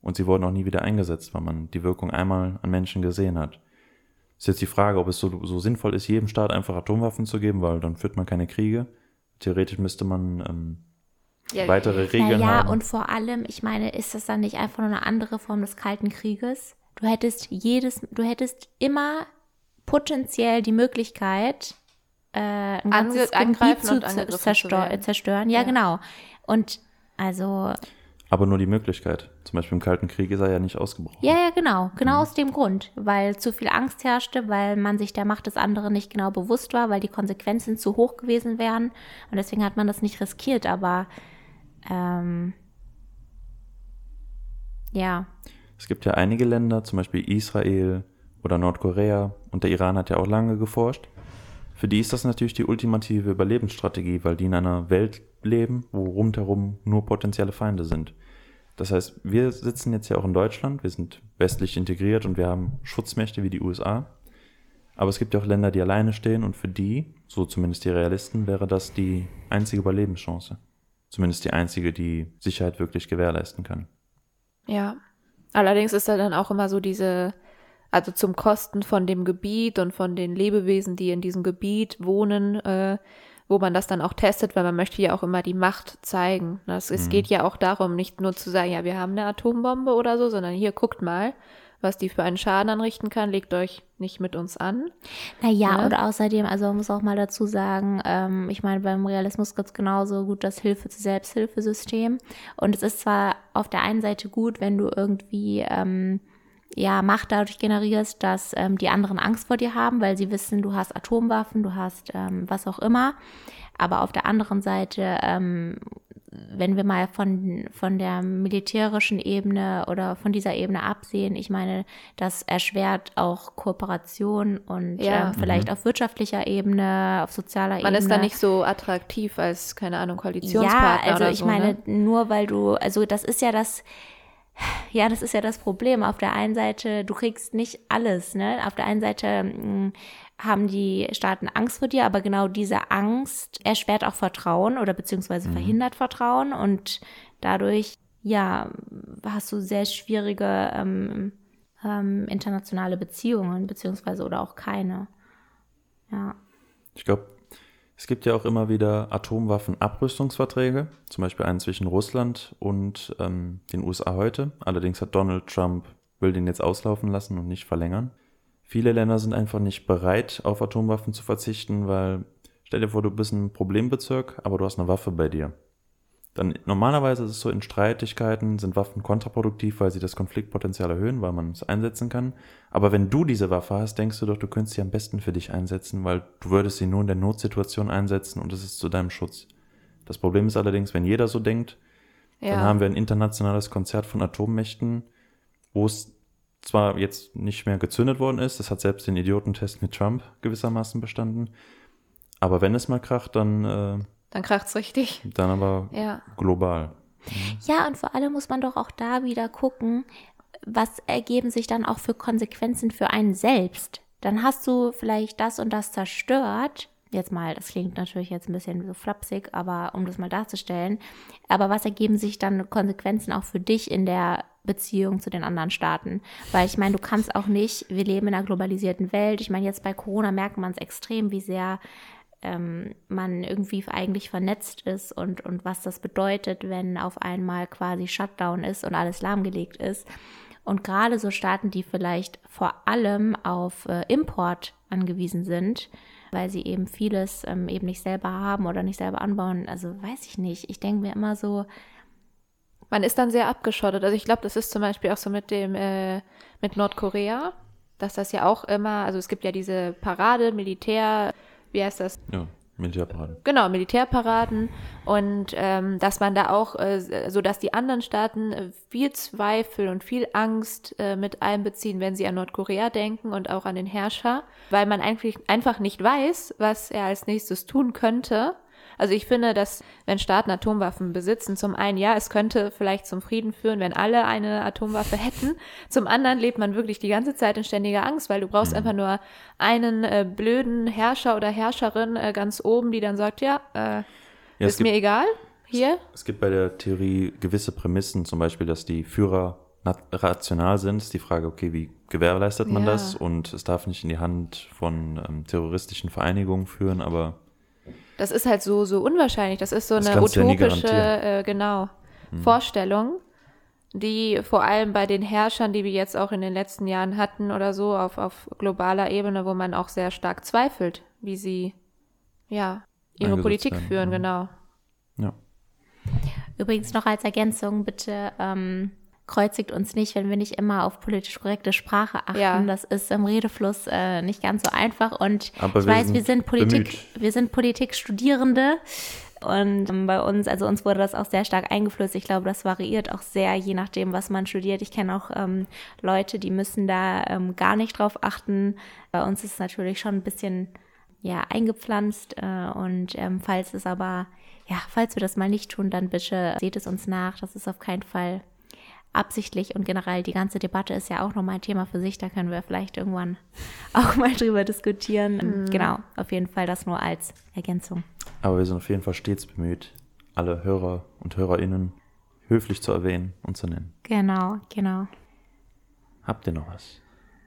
Und sie wurden auch nie wieder eingesetzt, weil man die Wirkung einmal an Menschen gesehen hat. Ist jetzt die Frage, ob es so, so sinnvoll ist, jedem Staat einfach Atomwaffen zu geben, weil dann führt man keine Kriege. Theoretisch müsste man ähm, ja, weitere Regeln ja, haben. Ja, und vor allem, ich meine, ist das dann nicht einfach nur eine andere Form des Kalten Krieges? Du hättest jedes, du hättest immer potenziell die Möglichkeit, äh, ein ganzes Gebiet angreifen zu zerstör zerstören. Ja, Ja. genau. Und also, Aber nur die Möglichkeit. Zum Beispiel im Kalten Krieg ist er ja nicht ausgebrochen. ja, ja, genau. Genau aus dem Grund. Weil zu viel Angst herrschte, weil man sich der Macht des anderen nicht genau bewusst war, weil die Konsequenzen zu hoch gewesen wären. Und deswegen hat man das nicht riskiert. Aber, ähm, ja, Es gibt ja einige Länder, zum Beispiel Israel oder Nordkorea und der Iran hat ja auch lange geforscht. Für die ist das natürlich die ultimative Überlebensstrategie, weil die in einer Welt leben, wo rundherum nur potenzielle Feinde sind. Das heißt, wir sitzen jetzt ja auch in Deutschland, wir sind westlich integriert und wir haben Schutzmächte wie die USA. Aber es gibt ja auch Länder, die alleine stehen und für die, so zumindest die Realisten, wäre das die einzige Überlebenschance. Zumindest die einzige, die Sicherheit wirklich gewährleisten kann. Ja. Allerdings ist da dann auch immer so diese, also zum Kosten von dem Gebiet und von den Lebewesen, die in diesem Gebiet wohnen, äh, wo man das dann auch testet, weil man möchte ja auch immer die Macht zeigen. Das, Es geht ja auch darum, nicht nur zu sagen, ja, wir haben eine Atombombe oder so, sondern hier guckt mal, was die für einen Schaden anrichten kann, legt euch nicht mit uns an. Naja, Ne? und außerdem, also man muss auch mal dazu sagen, ähm, ich meine, beim Realismus gibt es genauso gut das Hilfe zu Selbsthilfesystem. Und es ist zwar auf der einen Seite gut, wenn du irgendwie ähm, ja, Macht dadurch generierst, dass ähm, die anderen Angst vor dir haben, weil sie wissen, du hast Atomwaffen, du hast ähm, was auch immer. Aber auf der anderen Seite, ähm, wenn wir mal von, von der militärischen Ebene oder von dieser Ebene absehen, ich meine, das erschwert auch Kooperation und Ja. ähm, vielleicht auf wirtschaftlicher Ebene, auf sozialer Ebene. Man ist da nicht so attraktiv als, keine Ahnung, Ja, Koalitionspartner also oder ich so, meine, ne? nur weil du, also das ist ja das, ja, das ist ja das Problem. Auf der einen Seite, du kriegst nicht alles, ne? Auf der einen Seite mh, haben die Staaten Angst vor dir, aber genau diese Angst erschwert auch Vertrauen oder beziehungsweise verhindert Vertrauen und dadurch, ja, hast du sehr schwierige ähm, ähm, internationale Beziehungen, beziehungsweise oder auch keine. Ja. Ich glaube, es gibt ja auch immer wieder Atomwaffenabrüstungsverträge, zum Beispiel einen zwischen Russland und ähm, den USA heute. Allerdings hat Donald Trump, will den jetzt auslaufen lassen und nicht verlängern. Viele Länder sind einfach nicht bereit, auf Atomwaffen zu verzichten, weil stell dir vor, du bist ein Problembezirk, aber du hast eine Waffe bei dir. Dann normalerweise ist es so, in Streitigkeiten sind Waffen kontraproduktiv, weil sie das Konfliktpotenzial erhöhen, weil man es einsetzen kann. Aber wenn du diese Waffe hast, denkst du doch, du könntest sie am besten für dich einsetzen, weil du würdest sie nur in der Notsituation einsetzen und es ist zu deinem Schutz. Das Problem ist allerdings, wenn jeder so denkt, Ja. dann haben wir ein internationales Konzert von Atommächten, wo es zwar jetzt nicht mehr gezündet worden ist, das hat selbst den Idiotentest mit Trump gewissermaßen bestanden, aber wenn es mal kracht, dann, äh, Dann kracht's richtig. dann aber Ja. global. Ja, und vor allem muss man doch auch da wieder gucken, was ergeben sich dann auch für Konsequenzen für einen selbst. Dann hast du vielleicht das und das zerstört. Jetzt mal, das klingt natürlich jetzt ein bisschen so flapsig, aber um das mal darzustellen. Aber was ergeben sich dann Konsequenzen auch für dich in der Beziehung zu den anderen Staaten? Weil ich meine, du kannst auch nicht, wir leben in einer globalisierten Welt. Ich meine, jetzt bei Corona merkt man es extrem, wie sehr ähm, man irgendwie eigentlich vernetzt ist und, und was das bedeutet, wenn auf einmal quasi Shutdown ist und alles lahmgelegt ist. Und gerade so Staaten, die vielleicht vor allem auf äh, Import angewiesen sind, weil sie eben vieles ähm, eben nicht selber haben oder nicht selber anbauen, also weiß ich nicht. Ich denke mir immer so, Man ist dann sehr abgeschottet. Also ich glaube, das ist zum Beispiel auch so mit dem, äh, mit Nordkorea, dass das ja auch immer, also es gibt ja diese Parade, Militär, wie heißt das? Ja, Militärparade. Genau, Militärparaden und ähm, dass man da auch, äh, so dass die anderen Staaten äh, viel Zweifel und viel Angst äh, mit einbeziehen, wenn sie an Nordkorea denken und auch an den Herrscher, weil man eigentlich einfach nicht weiß, was er als nächstes tun könnte. Also ich finde, dass wenn Staaten Atomwaffen besitzen, zum einen ja, es könnte vielleicht zum Frieden führen, wenn alle eine Atomwaffe hätten. Zum anderen lebt man wirklich die ganze Zeit in ständiger Angst, weil du brauchst einfach nur einen äh, blöden Herrscher oder Herrscherin äh, ganz oben, die dann sagt, ja, äh, Ja, ist gibt, mir egal, hier. es gibt bei der Theorie gewisse Prämissen, zum Beispiel, dass die Führer rational sind. Ist die Frage, okay, wie gewährleistet man Ja. das? Und es darf nicht in die Hand von ähm, terroristischen Vereinigungen führen, aber Das ist halt so, so unwahrscheinlich. Das ist so Das eine ja utopische, garantieren. äh, genau, Vorstellung. die vor allem bei den Herrschern, die wir jetzt auch in den letzten Jahren hatten oder so, auf, auf globaler Ebene, wo man auch sehr stark zweifelt, wie sie ja ihre Politik werden, führen, ja. genau. Ja. Übrigens noch als Ergänzung, bitte ähm, kreuzigt uns nicht, wenn wir nicht immer auf politisch korrekte Sprache achten. Ja. Das ist im Redefluss äh, nicht ganz so einfach. Und Aber ich wir weiß, wir sind Politik, bemüht. wir sind Politikstudierende. Und ähm, bei uns, also uns wurde das auch sehr stark eingeflößt. Ich glaube, das variiert auch sehr, je nachdem, was man studiert. Ich kenne auch ähm, Leute, die müssen da ähm, gar nicht drauf achten. Bei uns ist es natürlich schon ein bisschen ja eingepflanzt. Äh, und ähm, falls es aber ja, falls wir das mal nicht tun, dann bitte seht es uns nach. Das ist auf keinen Fall absichtlich und generell die ganze Debatte ist ja auch nochmal ein Thema für sich. Da können wir vielleicht irgendwann auch mal drüber diskutieren. Mhm. Genau, auf jeden Fall das nur als Ergänzung. Aber wir sind auf jeden Fall stets bemüht, alle Hörer und Hörerinnen höflich zu erwähnen und zu nennen. Genau, genau. Habt ihr noch was?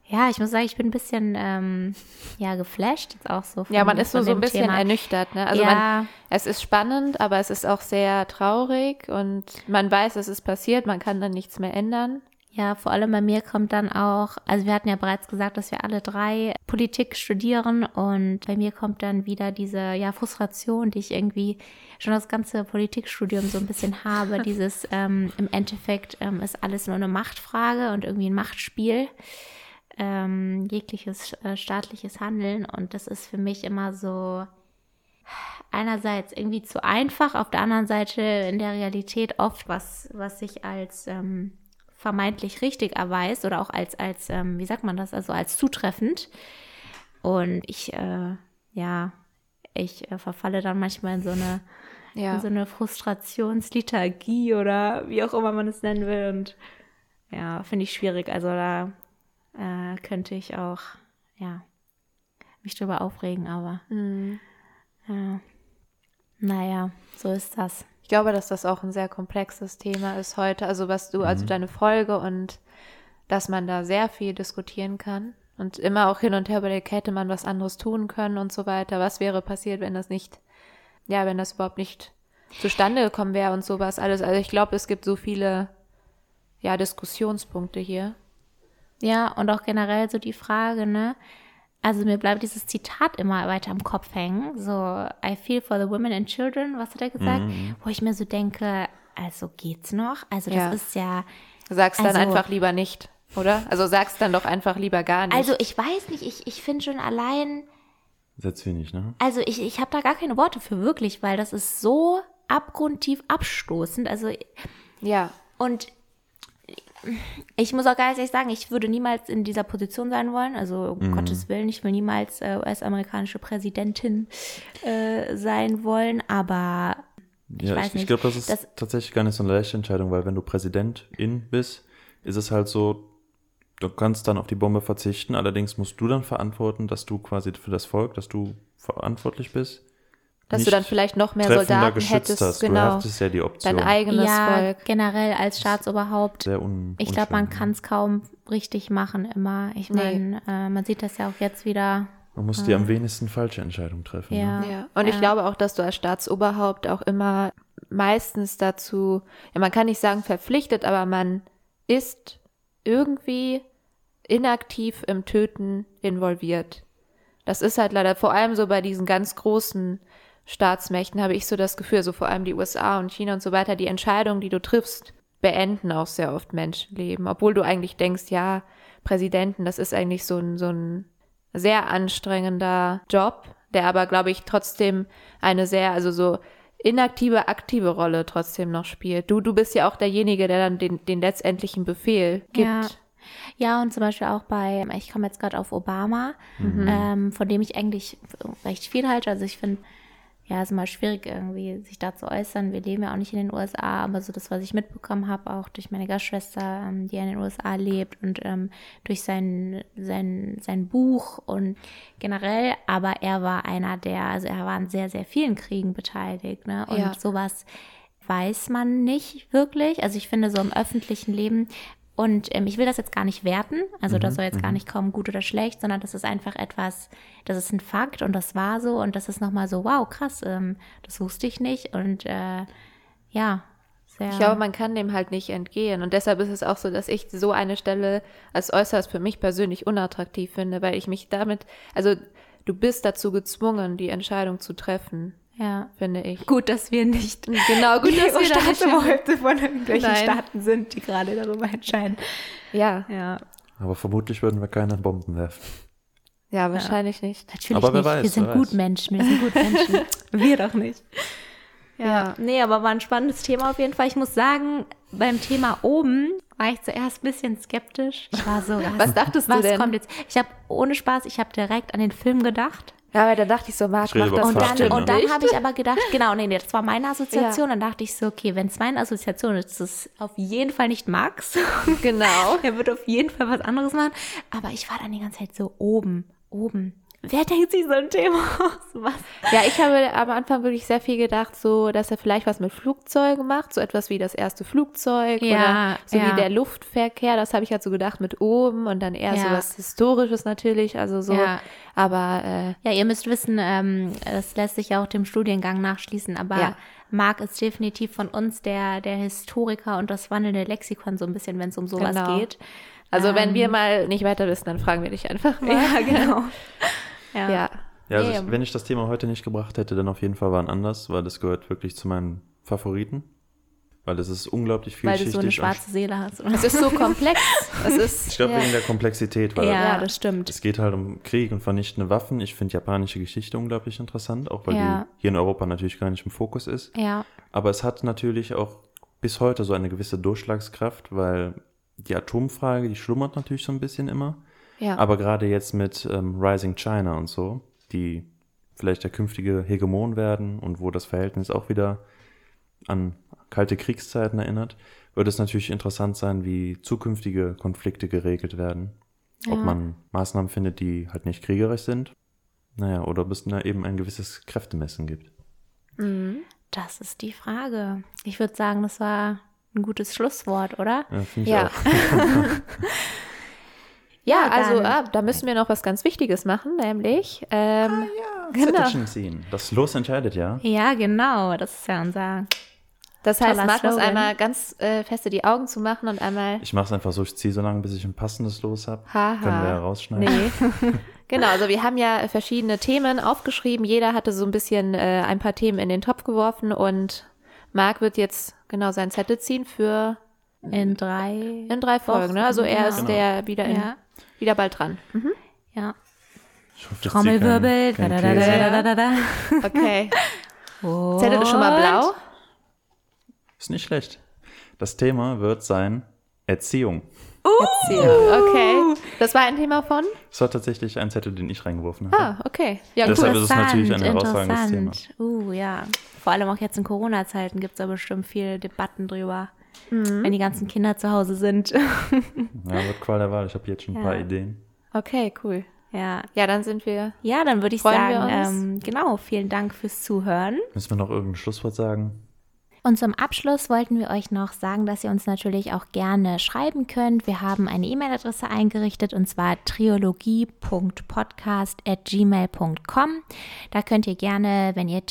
Ja, ich muss sagen, ich bin ein bisschen ähm, ja geflasht jetzt auch so. Von, ja, man ist so, so ein bisschen Thema. ernüchtert. Ne? Also ja. man, es ist spannend, aber es ist auch sehr traurig und man weiß, es ist passiert, man kann dann nichts mehr ändern. Ja, vor allem bei mir kommt dann auch, also wir hatten ja bereits gesagt, dass wir alle drei Politik studieren und bei mir kommt dann wieder diese ja, Frustration, die ich irgendwie schon das ganze Politikstudium so ein bisschen habe. Dieses ähm, im Endeffekt ähm, ist alles nur eine Machtfrage und irgendwie ein Machtspiel ähm, jegliches äh, staatliches Handeln. Und das ist für mich immer so einerseits irgendwie zu einfach, auf der anderen Seite in der Realität oft was, was sich als ähm, vermeintlich richtig erweist oder auch als, als ähm, wie sagt man das, also als zutreffend. Und ich, äh, ja, ich äh, verfalle dann manchmal in so eine, ja. in so eine Frustrationsliturgie oder wie auch immer man es nennen will. Und ja, finde ich schwierig. Also da äh, könnte ich auch, ja, mich drüber aufregen, aber mhm. ja, naja, so ist das. Ich glaube, dass das auch ein sehr komplexes Thema ist heute. Also was du, also mhm. also deine Folge und dass man da sehr viel diskutieren kann und immer auch hin und her überlegt, hätte man was anderes tun können und so weiter. Was wäre passiert, wenn das nicht, ja, wenn das überhaupt nicht zustande gekommen wäre und sowas alles. Also ich glaube, es gibt so viele, ja, Diskussionspunkte hier. Ja, und auch generell so die Frage, ne? Also mir bleibt dieses Zitat immer weiter im Kopf hängen. So, I feel for the women and children, was hat er gesagt? Mhm. Wo ich mir so denke, also geht's noch? Also das ja. ist ja. Sag's also, dann einfach lieber nicht, oder? Also sag's dann doch einfach lieber gar nicht. Also ich weiß nicht, ich, ich finde schon allein. Sehr wenig, ne? Also ich, ich habe da gar keine Worte für wirklich, weil das ist so abgrundtief abstoßend. Also. Ja. Und ich muss auch ganz ehrlich sagen, ich würde niemals in dieser Position sein wollen. Also um mhm. Gottes Willen, ich will niemals äh, US-amerikanische Präsidentin äh, sein wollen, aber ich ja, ich, ich glaube, das ist das, tatsächlich gar nicht so eine leichte Entscheidung, weil wenn du Präsidentin bist, ist es halt so, du kannst dann auf die Bombe verzichten, allerdings musst du dann verantworten, dass du quasi für das Volk, dass du verantwortlich bist. Dass du dann vielleicht noch mehr Soldaten hättest, hast. genau. Du ja die Option. Dein eigenes ja, Volk. generell als Staatsoberhaupt. Sehr un ich glaube, man kann es kaum richtig machen immer. Ich meine, nee. äh, man sieht das ja auch jetzt wieder. Man muss äh, die am wenigsten falsche Entscheidung treffen. Ja. Ne? ja. Und ja. ich glaube auch, dass du als Staatsoberhaupt auch immer meistens dazu, ja, man kann nicht sagen verpflichtet, aber man ist irgendwie inaktiv im Töten involviert. Das ist halt leider vor allem so bei diesen ganz großen Staatsmächten habe ich so das Gefühl, so vor allem die USA und China und so weiter, die Entscheidungen, die du triffst, beenden auch sehr oft Menschenleben. Obwohl du eigentlich denkst, ja, Präsidenten, das ist eigentlich so ein, so ein sehr anstrengender Job, der aber, glaube ich, trotzdem eine sehr, also so inaktive, aktive Rolle trotzdem noch spielt. Du, du bist ja auch derjenige, der dann den, den letztendlichen Befehl gibt. Ja. Ja, und zum Beispiel auch bei, ich komme jetzt gerade auf Obama, mhm. ähm, von dem ich eigentlich recht viel halte. Also ich finde, ja, ist immer schwierig irgendwie, sich da zu äußern. Wir leben ja auch nicht in den USA, aber so das, was ich mitbekommen habe, auch durch meine Gastschwester, ähm, die in den USA lebt und ähm, durch sein, sein, sein Buch und generell, aber er war einer der, also er war an sehr, sehr vielen Kriegen beteiligt, ne? Und ja. sowas weiß man nicht wirklich. Also ich finde, so im öffentlichen Leben und ähm, ich will das jetzt gar nicht werten, also mhm, das soll jetzt gar mhm. nicht kommen, gut oder schlecht, sondern das ist einfach etwas, das ist ein Fakt und das war so und das ist nochmal so, wow, krass, ähm, das wusste ich nicht und äh, ja, sehr. Ich glaube, man kann dem halt nicht entgehen. Und deshalb ist es auch so, dass ich so eine Stelle als äußerst für mich persönlich unattraktiv finde, weil ich mich damit, also du bist dazu gezwungen, die Entscheidung zu treffen, ja. finde ich. Gut, dass wir nicht Genau, gut, dass wir da nicht Staatsoberhäupter von irgendwelchen Nein. Staaten sind, die gerade darüber entscheiden. Ja, Ja, Aber vermutlich würden wir keine Bomben werfen. ja, wahrscheinlich nicht. natürlich Aber wer nicht. wir weiß, sind wer gut weiß. Menschen. Wir sind gut Menschen. wir doch nicht. Ja. Ja. Nee, aber war ein spannendes Thema auf jeden Fall. Ich muss sagen, beim Thema oben war ich zuerst ein bisschen skeptisch. Ich war so, Was dachtest du was denn? kommt jetzt? Ich habe ohne Spaß, ich habe direkt an den Film gedacht. Ja, weil da dachte ich so, Marc, mach das Und dann, Fashion, und ne? dann habe ich aber gedacht, genau, nee, nee, das war meine Assoziation. Dann dachte ich so, okay, wenn es meine Assoziation ist, ist es auf jeden Fall nicht Max. Genau. er wird auf jeden Fall was anderes machen. Aber ich war dann die ganze Zeit so oben, oben. Wer denkt sich so ein Thema aus? Was? Ja, ich habe am Anfang wirklich sehr viel gedacht, so, dass er vielleicht was mit Flugzeugen macht, so etwas wie das erste Flugzeug Ja, oder so ja. wie der Luftverkehr. Das habe ich halt so gedacht mit oben und dann eher so Ja. was Historisches natürlich, also so. Ja. Aber äh, Ja, ihr müsst wissen, ähm, das lässt sich ja auch dem Studiengang nachschließen, aber Ja. Marc ist definitiv von uns der, der Historiker und das wandelnde Lexikon so ein bisschen, wenn es um sowas Genau. geht. also wenn Ähm. wir mal nicht weiter wissen, dann fragen wir dich einfach mal. Ja, genau. Ja. Ja. Ja, also ich, wenn ich das Thema heute nicht gebracht hätte, dann auf jeden Fall wann anders, weil das gehört wirklich zu meinen Favoriten. Weil es ist unglaublich Weil du vielschichtig. so eine schwarze Seele hast. Es ist so komplex. Es ist, ich glaube ja. wegen der Komplexität, weil Ja, Ja. das stimmt. es geht halt um Krieg und vernichtende Waffen. Ich finde japanische Geschichte unglaublich interessant, auch weil Ja. die hier in Europa natürlich gar nicht im Fokus ist. Ja, Aber es hat natürlich auch bis heute so eine gewisse Durchschlagskraft, weil die Atomfrage, die schlummert natürlich so ein bisschen immer. Ja. Aber gerade jetzt mit ähm, Rising China und so, die vielleicht der künftige Hegemon werden und wo das Verhältnis auch wieder an kalte Kriegszeiten erinnert, wird es natürlich interessant sein, wie zukünftige Konflikte geregelt werden. Ob Ja. man Maßnahmen findet, die halt nicht kriegerisch sind. Naja, oder ob es da eben ein gewisses Kräftemessen gibt. Mhm. das ist die Frage. Ich würde sagen, das war ein gutes Schlusswort, oder? Ja, finde ich Ja. Ja, Ja, also ah, da müssen wir noch was ganz Wichtiges machen, nämlich ähm, genau. Zettelchen ziehen. Das Los entscheidet ja. Ja, genau. Das ist ja unser. Das heißt, Toller Marc muss Slogan. einmal ganz äh, feste die Augen zu machen und einmal Ich mache es einfach so, ich ziehe so lange, bis ich ein passendes Los habe. Haha. Können wir ja rausschneiden. Nee. genau, also wir haben ja verschiedene Themen aufgeschrieben. Jeder hatte so ein bisschen äh, ein paar Themen in den Topf geworfen und Marc wird jetzt genau seinen Zettel ziehen für In drei. in drei Folgen. Ne? Also er ist Genau. der wieder, in, Ja. Wieder bald dran. Mhm. Ja. Ich hoffe, Trommelwirbel. Da, keinen da, da, da, da, da, da. Okay. Und Zettel ist schon mal blau. Ist nicht schlecht. Das Thema wird sein Erziehung. Erziehung. Okay. Das war ein Thema von? Das war tatsächlich ein Zettel, den ich reingeworfen habe. Ah, okay. Ja, Deshalb cool. ist es natürlich ein Interessant, herausragendes Thema. Uh, ja. Vor allem auch jetzt in Corona-Zeiten gibt es da bestimmt viele Debatten drüber. Mhm. Wenn die ganzen Kinder zu Hause sind. Ja, wird Qual der Wahl. Ich habe jetzt schon ein Ja. paar Ideen. Okay, cool. ja. Ja, dann sind wir. Ja, dann würde ich Freuen wir sagen, uns. ähm, genau, vielen Dank fürs Zuhören. Müssen wir noch irgendein Schlusswort sagen? Und zum Abschluss wollten wir euch noch sagen, dass ihr uns natürlich auch gerne schreiben könnt. Wir haben eine E-Mail-Adresse eingerichtet und zwar triologie.podcast.gmail.com. Da könnt ihr gerne, wenn ihr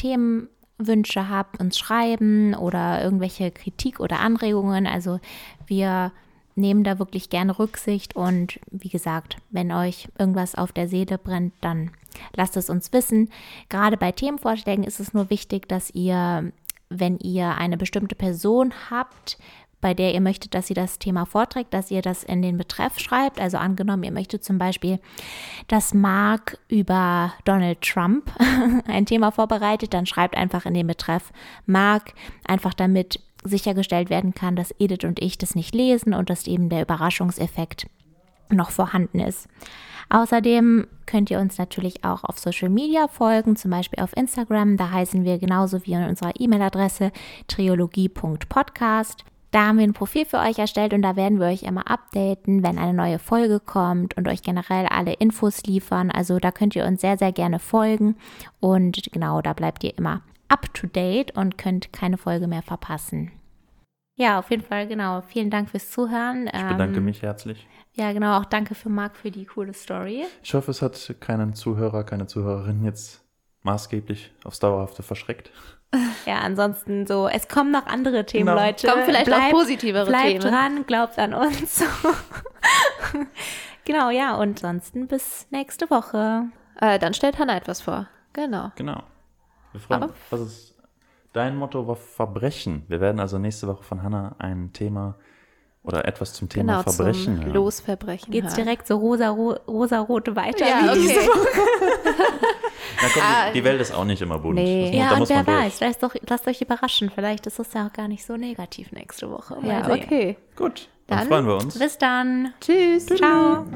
Themenwünsche habt, uns schreiben oder irgendwelche Kritik oder Anregungen. Also wir nehmen da wirklich gerne Rücksicht und wie gesagt, wenn euch irgendwas auf der Seele brennt, dann lasst es uns wissen. Gerade bei Themenvorschlägen ist es nur wichtig, dass ihr, wenn ihr eine bestimmte Person habt, bei der ihr möchtet, dass sie das Thema vorträgt, dass ihr das in den Betreff schreibt. Also angenommen, ihr möchtet zum Beispiel, dass Mark über Donald Trump ein Thema vorbereitet, dann schreibt einfach in den Betreff Mark, einfach damit sichergestellt werden kann, dass Edith und ich das nicht lesen und dass eben der Überraschungseffekt noch vorhanden ist. Außerdem könnt ihr uns natürlich auch auf Social Media folgen, zum Beispiel auf Instagram. Da heißen wir genauso wie in unserer E-Mail-Adresse triologie.podcast. Da haben wir ein Profil für euch erstellt und da werden wir euch immer updaten, wenn eine neue Folge kommt und euch generell alle Infos liefern. Also da könnt ihr uns sehr, sehr gerne folgen und genau, da bleibt ihr immer up to date und könnt keine Folge mehr verpassen. Ja, auf jeden Fall, genau. Vielen Dank fürs Zuhören. Ich bedanke Ähm, mich herzlich. Ja, genau. Auch danke für Marc für die coole Story. Ich hoffe, es hat keinen Zuhörer, keine Zuhörerin jetzt maßgeblich aufs Dauerhafte verschreckt. Ja, ansonsten so, es kommen noch andere Themen, Genau. Leute. Kommen vielleicht auch positivere bleibt Themen. dran, glaubt an uns. genau, ja, und ansonsten bis nächste Woche. Äh, dann stellt Hannah etwas vor. Genau. Genau. Wir freuen uns. Was ist dein Motto war Verbrechen? Wir werden also nächste Woche von Hannah ein Thema oder etwas zum Thema Genau, Verbrechen zum hören. Losverbrechen. Geht's hören. direkt so rosa, ro rosa-rote weiter? Ja, wie diese okay. Na komm, die, die Welt ist auch nicht immer bunt. Nee. Muss- Ja, da und wer weiß, lasst, doch, lasst euch überraschen. Vielleicht ist es ja auch gar nicht so negativ nächste Woche. Mal Ja, sehen. okay. Gut, dann, Dann freuen wir uns. Bis dann. Tschüss. Ciao.